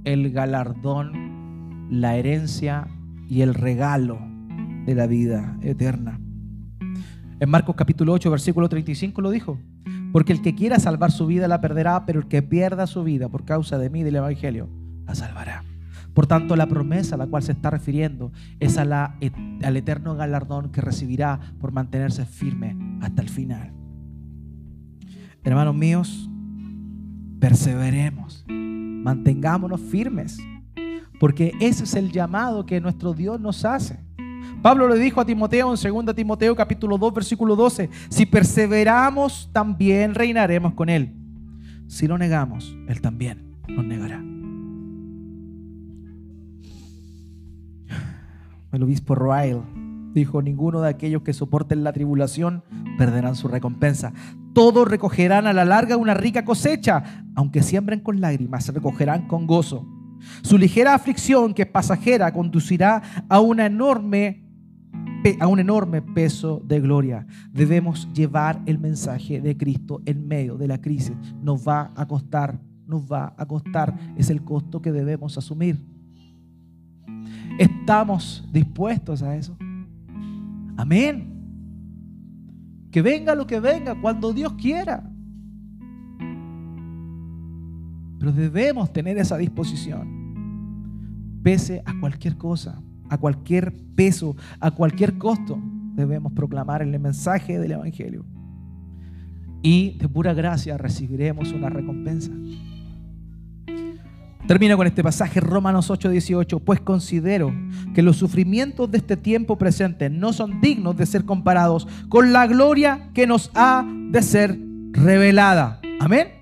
[SPEAKER 1] el galardón, la herencia y el regalo de la vida eterna. En Marcos capítulo 8, versículo 35 lo dijo. Porque el que quiera salvar su vida la perderá, pero el que pierda su vida por causa de mí y del Evangelio, la salvará. Por tanto, la promesa a la cual se está refiriendo es a la, al eterno galardón que recibirá por mantenerse firme hasta el final. Hermanos míos, perseveremos, mantengámonos firmes, porque ese es el llamado que nuestro Dios nos hace. Pablo le dijo a Timoteo en 2 Timoteo capítulo 2 versículo 12, si perseveramos también reinaremos con él. Si lo negamos, él también nos negará. El obispo Royal dijo, ninguno de aquellos que soporten la tribulación perderán su recompensa. Todos recogerán a la larga una rica cosecha, aunque siembren con lágrimas, se recogerán con gozo. Su ligera aflicción, que es pasajera, conducirá a, enorme, a un enorme peso de gloria. Debemos llevar el mensaje de Cristo en medio de la crisis. Nos va a costar, nos va a costar. Es el costo que debemos asumir. ¿Estamos dispuestos a eso? Amén. Que venga lo que venga, cuando Dios quiera. Pero debemos tener esa disposición. Pese a cualquier cosa, a cualquier peso, a cualquier costo, debemos proclamar el mensaje del Evangelio. Y de pura gracia recibiremos una recompensa. Termino con este pasaje, Romanos 8:18, pues considero que los sufrimientos de este tiempo presente no son dignos de ser comparados con la gloria que nos ha de ser revelada. Amén.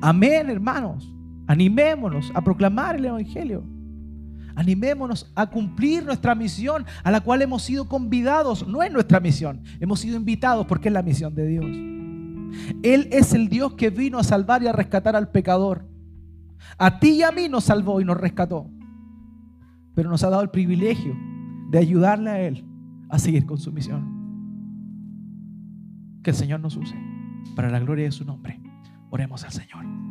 [SPEAKER 1] Amén, hermanos. Animémonos a proclamar el Evangelio. Animémonos a cumplir nuestra misión a la cual hemos sido convidados. No es nuestra misión, hemos sido invitados porque es la misión de Dios. Él es el Dios que vino a salvar y a rescatar al pecador. A ti y a mí nos salvó y nos rescató. Pero nos ha dado el privilegio de ayudarle a Él a seguir con su misión. Que el Señor nos use para la gloria de su nombre. Oremos al Señor.